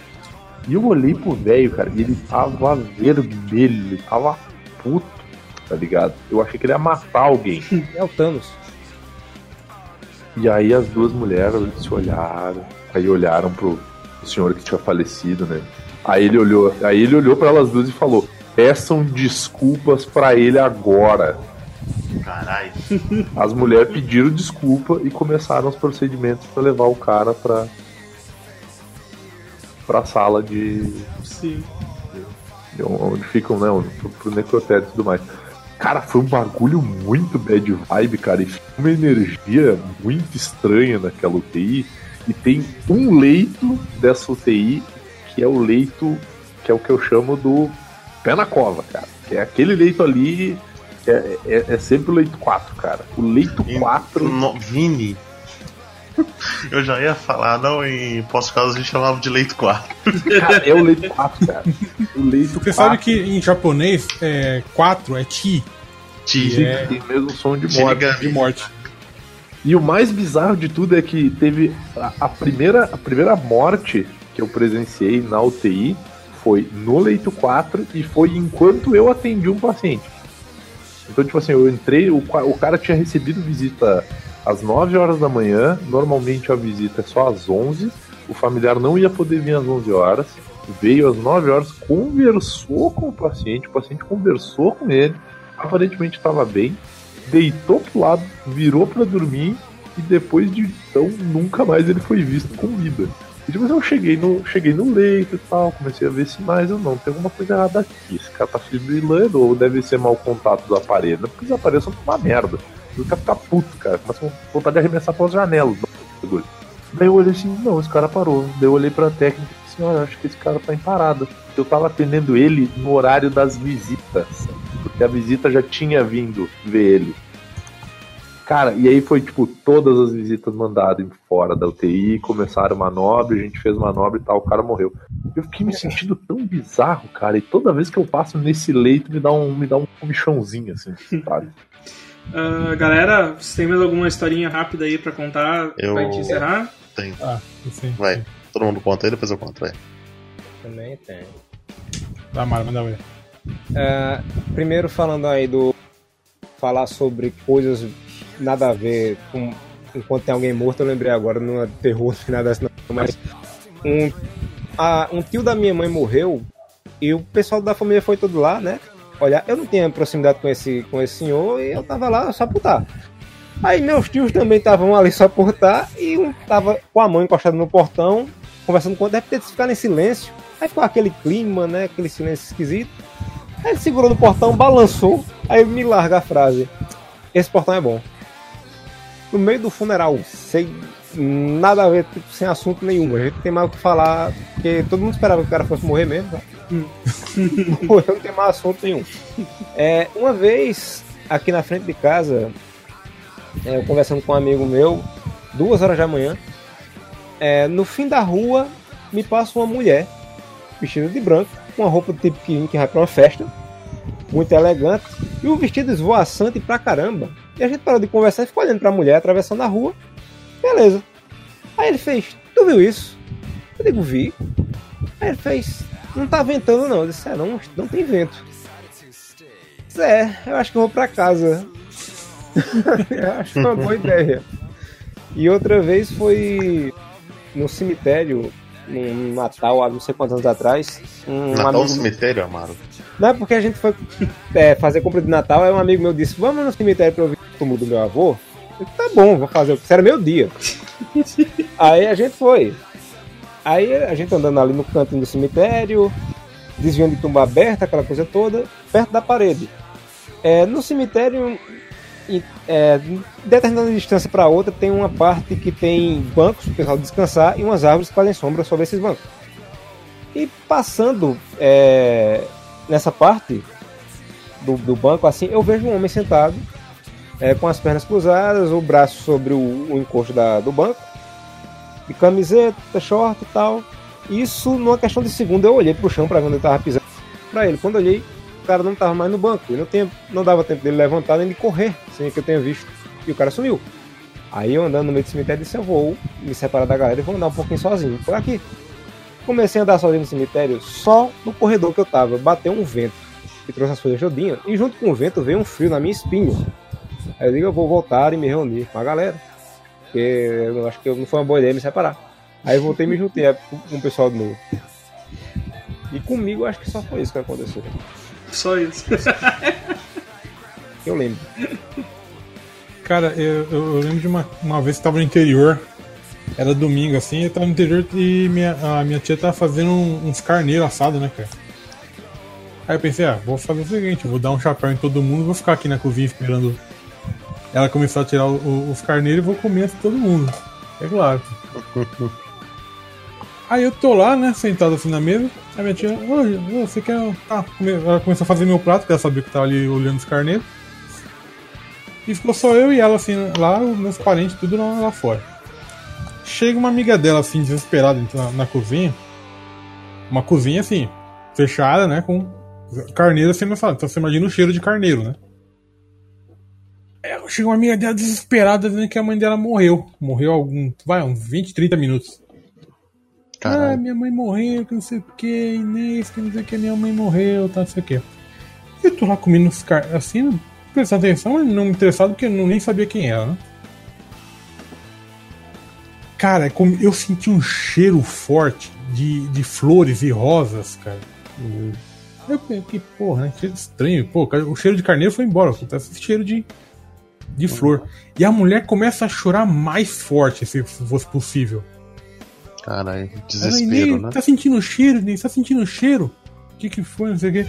E eu olhei pro velho, cara, e ele tava vermelho, ele tava puto, tá ligado? Eu achei que ele ia matar alguém. É o Thanos. E aí as duas mulheres se olharam, aí olharam pro, senhor que tinha falecido, né? Aí ele olhou, aí ele olhou para elas duas e falou: "Peçam desculpas pra ele agora". Caralho. As mulheres pediram desculpa e começaram os procedimentos pra levar o cara pra pra sala de, Sim. de onde ficam, né, onde- pro, pro necrotério e tudo mais. Cara, foi um bagulho muito bad vibe, cara, e uma energia muito estranha naquela UTI. E tem um leito dessa UTI que é o leito que é o que eu chamo do pé na cova, cara. Que é aquele leito ali, é, é- é sempre o leito 4, cara. O leito 4 No, Vini. Eu já ia falar, não, em pós-caso a gente chamava de leito 4. Cara, é o leito 4, cara. O leito Você 4 sabe que em japonês é 4 é chi, Ti. É. tem mesmo som de morte. De morte. E o mais bizarro de tudo é que teve a, a primeira, a primeira morte que eu presenciei na UTI foi no leito 4 e foi enquanto eu atendi um paciente. Então, tipo assim, eu entrei, o, o cara tinha recebido visita às 9 horas da manhã, normalmente a visita é só às 11, o familiar não ia poder vir às 11 horas, veio às 9 horas, conversou com o paciente, o paciente conversou com ele, aparentemente estava bem, deitou pro lado, virou pra dormir e depois de então nunca mais ele foi visto com vida. Assim, eu cheguei no, cheguei no leito e tal, comecei a ver sinais, eu não, tem alguma coisa errada aqui. Esse cara tá fibrilando ou deve ser mau contato do aparelho. Não, Porque os aparelhos são uma merda. O cara fica puto, cara. Começa com vontade de arremessar pelas janelas. Daí eu olhei assim, não, esse cara parou. Daí eu olhei pra técnica e assim, olha, acho que esse cara tá em parada. Eu tava atendendo ele no horário das visitas. Porque a visita já tinha vindo ver ele. Cara, e aí foi tipo todas as visitas mandadas fora da UTI, começaram manobra, a gente fez manobra e tal, o cara morreu. Eu fiquei me sentindo tão bizarro, cara, e toda vez que eu passo nesse leito me dá um, me dá um comichãozinho, assim, sabe? Ah, galera, vocês têm mais alguma historinha rápida aí pra contar Eu- pra gente encerrar? Tem. Ah, sim. Vai. Todo mundo conta aí, depois eu conto, vai. Também tem. Dá Mara, manda ver. É, primeiro falando aí do. Falar sobre coisas nada a ver com. Enquanto tem alguém morto, eu lembrei agora, não é terror nem nada assim, não, mas. Um, a- um tio da minha mãe morreu e o pessoal da família foi todo lá, né? Olha, eu não tinha proximidade com esse, com esse senhor e eu tava lá só por estar. Aí meus tios também estavam ali só por estar e um tava com a mãe encostada no portão, conversando com o outro, de repente ficaram em silêncio. Aí ficou aquele clima, né? Aquele silêncio esquisito. Aí ele segurou no portão, balançou, aí me larga a frase. Esse portão é bom. No meio do funeral, sem nada a ver, tipo, sem assunto nenhum. A gente tem mais o que falar, porque todo mundo esperava que o cara fosse morrer mesmo. Tá? Morreu, não tem mais assunto nenhum. É, uma vez, aqui na frente de casa, é, eu conversando com um amigo meu, duas horas da manhã, é, no fim da rua, me passa uma mulher, vestida de branco, com uma roupa do tipo que, que vai pra uma festa, muito elegante, e um vestido esvoaçante pra caramba. E a gente parou de conversar e ficou olhando pra mulher atravessando a rua. Beleza. Aí ele fez, tu viu isso? Eu digo, vi. Aí ele fez, não tá ventando não. Eu disse, é, não, não tem vento. Disse, É, eu acho que eu vou pra casa. eu acho uma boa ideia. E outra vez foi no cemitério, num Natal, há não sei quantos anos atrás. Um Natal no amigo- cemitério, Amaro. É porque a gente foi é, fazer compra de Natal, aí um amigo meu disse, vamos no cemitério pra ouvir o túmulo do meu avô? Eu, tá bom, vou fazer. Isso era meu dia. aí a gente foi. Aí a gente andando ali no canto do cemitério, desviando de tumba aberta, aquela coisa toda, perto da parede. É, no cemitério, em- é, de determinada distância para outra, tem uma parte que tem bancos para o pessoal descansar e umas árvores que fazem sombra sobre esses bancos. E passando é, nessa parte do, do banco, assim, eu vejo um homem sentado, é, com as pernas cruzadas, o braço sobre o, o encosto da- do banco, de camiseta, short e tal. Isso, numa questão de segundo, eu olhei pro chão pra ver onde ele tava pisando pra ele. Quando eu olhei, o cara não tava mais no banco. E não, tinha, não dava tempo dele levantar nem de correr, sem que eu tenha visto. E o cara sumiu. Aí eu andando no meio do cemitério disse, eu vou me separar da galera e vou andar um pouquinho sozinho. Por aqui. Comecei a andar sozinho no cemitério, só no corredor que eu tava. Bateu um vento que trouxe as folhas todinhas. E junto com o vento veio um frio na minha espinha. Aí eu digo, eu vou voltar e me reunir com a galera. Porque eu acho que não foi uma boa ideia me separar. Aí eu voltei e me juntei com o pessoal de novo. E comigo acho que só foi isso que aconteceu. Só isso. Eu lembro. Cara, eu, eu, eu lembro de uma, uma vez que tava no interior. Era domingo assim, eu tava no interior e minha, a minha tia tava fazendo uns carneiros assados, né, cara? Aí eu pensei, ah, vou fazer o seguinte, vou dar um chapéu em todo mundo, vou ficar aqui na cozinha esperando ela começar a tirar o- o- os carneiros e vou comer assim todo mundo. É claro. Aí eu tô lá, né, sentado assim na mesa, a minha tia, oi, ô, você quer. Ah, ela começou a fazer meu prato, que ela sabia que tava ali olhando os carneiros. E ficou só eu e ela, assim, lá, meus parentes, tudo lá, lá fora. Chega uma amiga dela, assim, desesperada na, na cozinha. Uma cozinha, assim, fechada, né, com carneiro assim sala. Então você imagina o cheiro de carneiro, né? Aí Chega uma amiga dela desesperada, dizendo que a mãe dela morreu. Morreu algum, vai, uns 20, 30 minutos. Ah, Caralho. minha mãe morreu, que não sei o que, Inês, que não sei o que, minha mãe morreu, tá, não sei o que. Eu tô lá comendo os car... assim, prestando atenção, mas não me interessado porque eu nem sabia quem era, né? Cara, como- eu senti um cheiro forte de, de flores e rosas, cara. Eu pensei, que porra, né? Cheiro estranho. Pô, o cheiro de carneiro foi embora, tá esse cheiro de, de flor. E a mulher começa a chorar mais forte, se fosse possível. Caralho, Ela, desespero, Inês, né? Tá sentindo o cheiro, Inês? Tá sentindo o cheiro? O que que foi? Não sei o quê.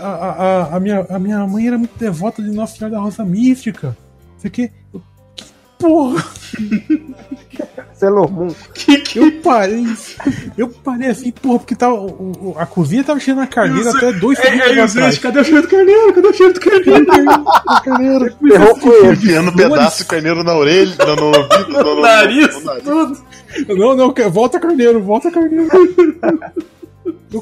A, a, a, minha, a minha mãe era muito devota de Nossa Senhora da Rosa Mística. Não sei o quê. Que porra! Sailor Moon. Eu parei. Eu parei assim, porra, porque tava, o- o- a cozinha tava cheia na carneira até dois É, segundos é isso, atrás. Cadê o cheiro do carneiro? Cadê o cheiro do carneiro? Terror foi esse. Enfiando um pedaço de carneiro na orelha, no, no ouvido, no, no, No nariz, no nariz. tudo. Não, não, que- volta carneiro, volta carneiro.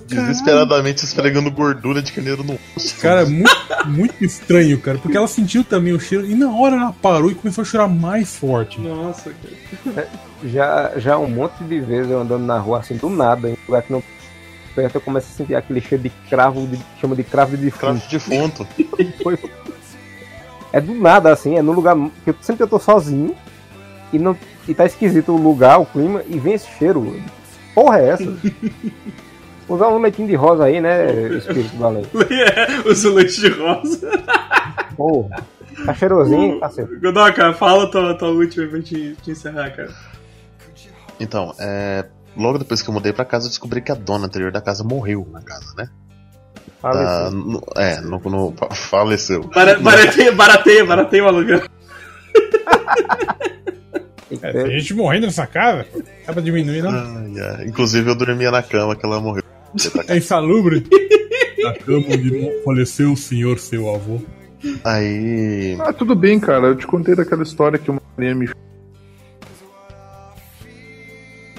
Desesperadamente esfregando gordura de carneiro no rosto. Cara, muito, muito estranho, cara. Porque ela sentiu também o cheiro e na hora ela parou e começou a chorar mais forte. Nossa, cara. Já, já um monte de vezes eu andando na rua assim, do nada, em lugar que não perto, eu começo a sentir aquele cheiro de cravo, de, chama de cravo de Cravo defunto. de defunto. Foi- É do nada, assim, é no lugar que eu, sempre que eu tô sozinho e, não, e tá esquisito o lugar, o clima, e vem esse cheiro. Porra é essa? Usar um leitinho de rosa aí, né, espírito do além. É, os leite de rosa. Porra. Tá cheirosinho, tá certo. Godoka, fala tua, tua última pra gente te encerrar, cara. Então, é, logo depois que eu mudei pra casa, eu descobri que a dona anterior da casa morreu na casa, né? Ah, Faleceu. no- é, no, no- faleceu. Bara- Barateia, barateia, barateia o aluguel. É, tem gente morrendo nessa casa. Dá pra diminuir, não? Ai, ai. Inclusive, eu dormia na cama que ela morreu. É insalubre. Na cama onde faleceu o senhor, seu avô. Aí. Ah, tudo bem, cara. Eu te contei daquela história que uma marinha me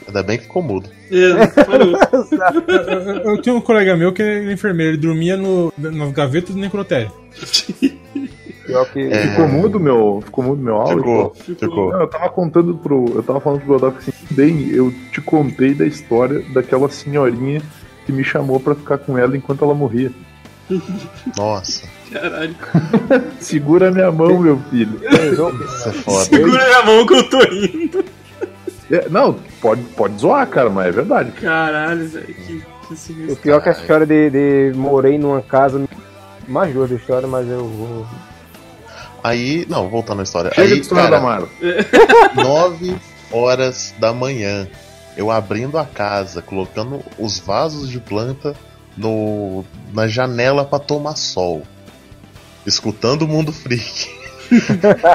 Ainda bem que ficou mudo. É. Eu, eu- tinha um colega meu que era enfermeiro, ele dormia no, nas gavetas do necrotério. Que. É. Ficou mudo meu, ficou mudo meu áudio? Ficou, ficou. Não, eu tava contando pro. Eu tava falando pro Godot assim, bem, eu te contei da história daquela senhorinha que me chamou pra ficar com ela enquanto ela morria. Nossa, Caralho. Segura minha mão, meu filho. isso é foda. Segura minha mão que eu tô indo. É, não, pode, pode zoar, cara, mas é verdade. Caralho, velho. Que, que O pior é que essa história de, de morei numa casa. Mais duas histórias, mas eu vou. Aí, não, voltando à história. Chega aí, de história cara, da Mara. 9 horas da manhã, eu abrindo a casa, colocando os vasos de planta no, na janela pra tomar sol. Escutando o mundo freak.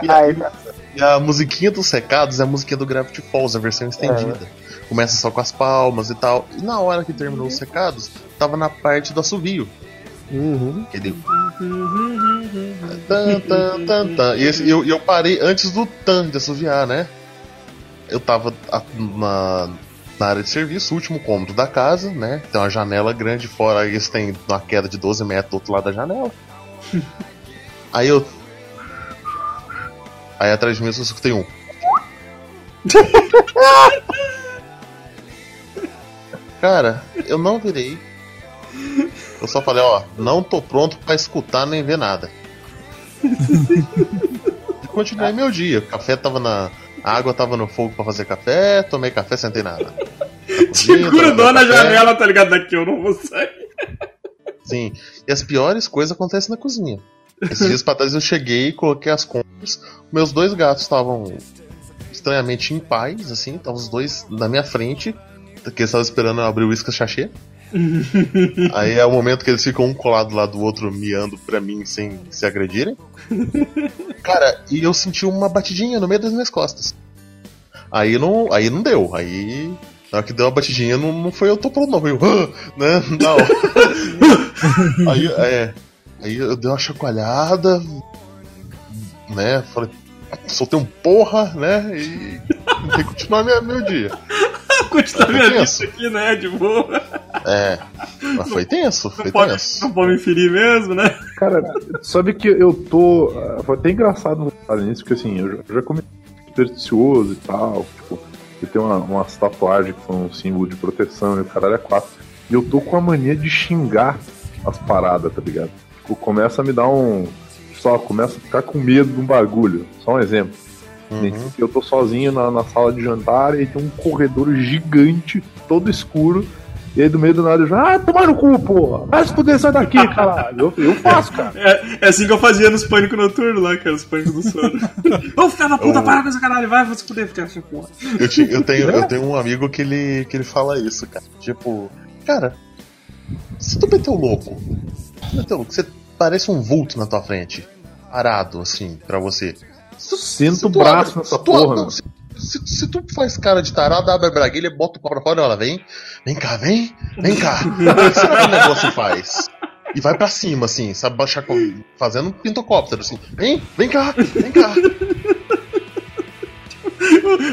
E a, e a musiquinha dos recados é a musiquinha do Gravity Falls, a versão estendida. Começa só com as palmas e tal. E na hora que terminou os recados, tava na parte do assovio. uhum. Aquele. Tan, tan, tan, tan. E esse- eu, eu parei antes do tan de assoviar, né? eu tava a- na, na área de serviço, último cômodo da casa, né? Tem uma janela grande fora, aí eles têm uma queda de 12 metros do outro lado da janela. aí eu. Aí atrás de mim eu só escutei um. Cara, eu não virei. Eu só falei, ó, não tô pronto pra escutar nem ver nada. E continuei meu dia. O café tava na. A água tava no fogo pra fazer café, tomei café, sentei na. tomei grudou na janela, tá ligado? Daqui eu não vou sair. Sim. E as piores coisas acontecem na cozinha. Esses dias pra trás eu cheguei, coloquei as compras. Meus dois gatos estavam estranhamente em paz, assim. Estavam os dois na minha frente. Que eles estavam esperando eu abrir o uísque sachê. Aí é o momento que eles ficam um colado lá do outro, miando pra mim sem se agredirem. Cara, e eu senti uma batidinha no meio das minhas costas. Aí não, aí não deu. Aí, na hora que deu a batidinha, não, não foi eu tô pronto, não. Foi eu, né? Não. aí, é, aí eu dei uma chacoalhada, né? Falei, soltei um porra, né? E tentei continuar meu, meu dia. Continuar vida tenso. aqui, né? De boa. É, mas foi tenso, foi Não pode, tenso. não pode me ferir mesmo, né? Cara, sabe que eu tô. ah, Foi até engraçado falar nisso, porque assim, eu já, já comecei supersticioso e tal. Tipo, eu tenho uma, uma tatuagem que foi um símbolo de proteção e o caralho é quatro. E eu tô com a mania de xingar as paradas, tá ligado? Tipo, começa a me dar um. Só começa a ficar com medo de um bagulho. Só um exemplo. Uhum. Eu tô sozinho na, na sala de jantar e tem um corredor gigante, todo escuro. E aí do meio do nada eu já, ah, tomar no cu, porra! Vai se fuder, sai daqui, caralho! Eu, eu faço, cara. É, é assim que eu fazia nos pânico noturno lá, cara, os pânicos do sono. Ô, filha da puta, Eu- para com esse caralho, vai, vai se fuder, filha da porra. Eu, ti- eu tenho, eu tenho um amigo que ele, que ele fala isso, cara. Tipo, cara, se tu meter o louco, se tu meter o louco, você parece um vulto na tua frente, parado, assim, pra você. Se, Senta se o tu braço abre- nessa se tu porra, abre- se, se, se tu faz cara de tarado, abre a braguilha, bota o pau pra fora, ela vem, vem cá, vem, vem cá. O que será que o negócio faz? E vai pra cima, assim, sabe, baixar com, fazendo um pintocóptero, assim. Vem, vem cá, vem cá.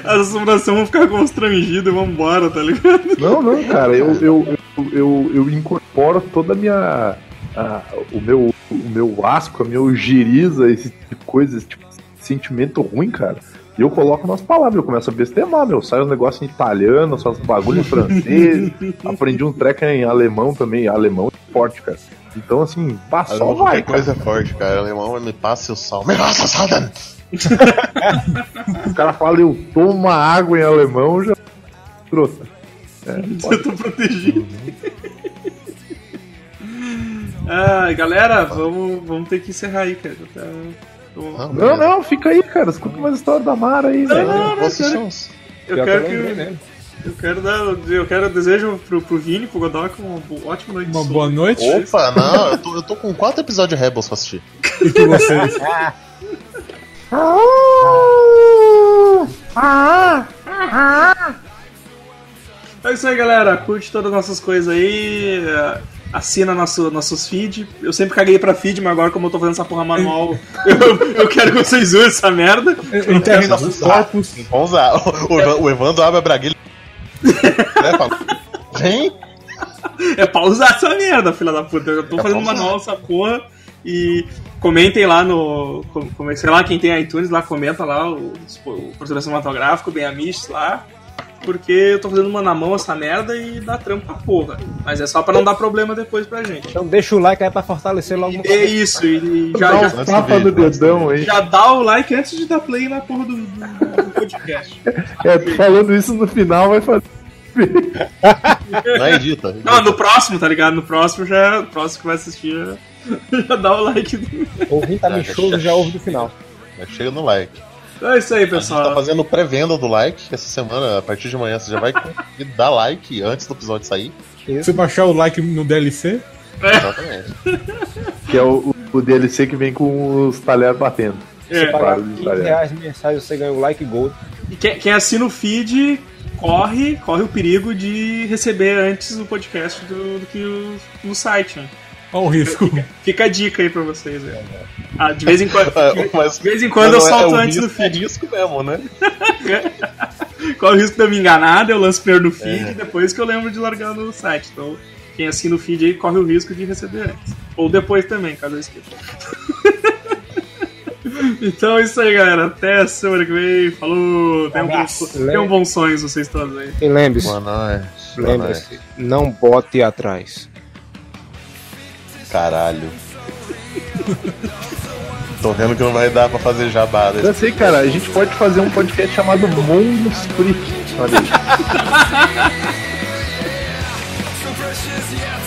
As assombrações vão ficar constrangidas e vambora, tá ligado? Não, não, cara, eu, eu, eu, eu, eu incorporo toda a minha. a- o, meu, o meu asco, a minha ojeriza, esse tipo de coisa, esse tipo sentimento ruim, cara. E eu coloco nas palavras, eu começo a bestemar, meu. Sai um negócio em italiano, sai uns bagulho em francês. aprendi um treco em alemão também, alemão é forte, cara. Então, assim, pá, só Alemão, vai, cara. coisa é forte, cara. Alemão me passa o sal. Me passa o sal, Dan! O cara fala, eu tomo água em alemão, já. Trouxa. É, Eu tô protegido. Ah, galera, vamos, vamos ter que encerrar aí, cara. Tá- Não, Não, não, fica aí, cara. Escuta mais história da Mara aí, velho. não, Vou assistir cara. uns. Eu quero que eu quero dar. Eu quero desejo pro, pro Vini, pro Godoc, uma ótima noite. de Uma boa noite. Opa, não, eu tô, eu tô com quatro episódios de Rebels pra assistir. E pra vocês? É isso aí, galera. Curte todas as nossas coisas aí. Assina nosso, nossos feed. Eu sempre caguei pra feed, mas agora, como eu tô fazendo essa porra manual, eu, eu quero que vocês usem essa merda. Enterrem nossos corpos. Vamos usar. O, o Evan- o Evandro abre a braguilha. né, Vem! É pra usar essa merda, filha da puta. Eu tô É fazendo manual essa porra. E comentem lá no. com- Sei lá, quem tem iTunes lá, comenta lá o, o Português Cinematográfico, bem Amish lá. Porque eu tô fazendo uma na mão essa merda e dá trampo pra porra. Mas é só pra não dar problema depois pra gente. Então deixa o like aí pra fortalecer logo. E é isso, e Dá já, um já, tapa do no dedão aí. já dá o like antes de dar play na porra do, do- do podcast. É, falando isso no final vai fazer. Não é edita. Não, no próximo, tá ligado? No próximo já. No próximo que vai assistir já, já dá o like. Ouvinte tá Já, já bichoso, já ouve do final. Já Chega no like. Então é isso aí, A gente tá pessoal. fazendo pré-venda do like. Essa semana, a partir de amanhã, você já vai conseguir dar like antes do episódio sair. Se baixar o like no DLC, Exatamente. Que é o, o DLC que vem com os talheres batendo. É. Pagar Claro, 15 galera. reais mensais você ganha o like gold. E quem, quem assina o feed corre, corre o perigo de receber antes o podcast do, do que o, no site, né? Olha o risco. Fica a dica aí pra vocês. né? Ah, de vez em quando. É, mas De vez em quando eu é- solto é o antes do risco, é feed. risco mesmo, né? corre o risco de eu me enganar, eu lanço primeiro no feed, depois que eu lembro de largar no site. Então, quem assina o feed aí corre o risco de receber antes. Ou depois também, caso eu esqueça. então é isso aí, galera. Até a semana que vem. Falou. Tenham, bons, tenham bons sonhos vocês todos aí. E lembre-se, lembre-se, não bote atrás. Caralho. Tô vendo que não vai dar pra fazer jabá. Eu sei, cara, a gente pode fazer um podcast chamado Mundo Split. Olha aí.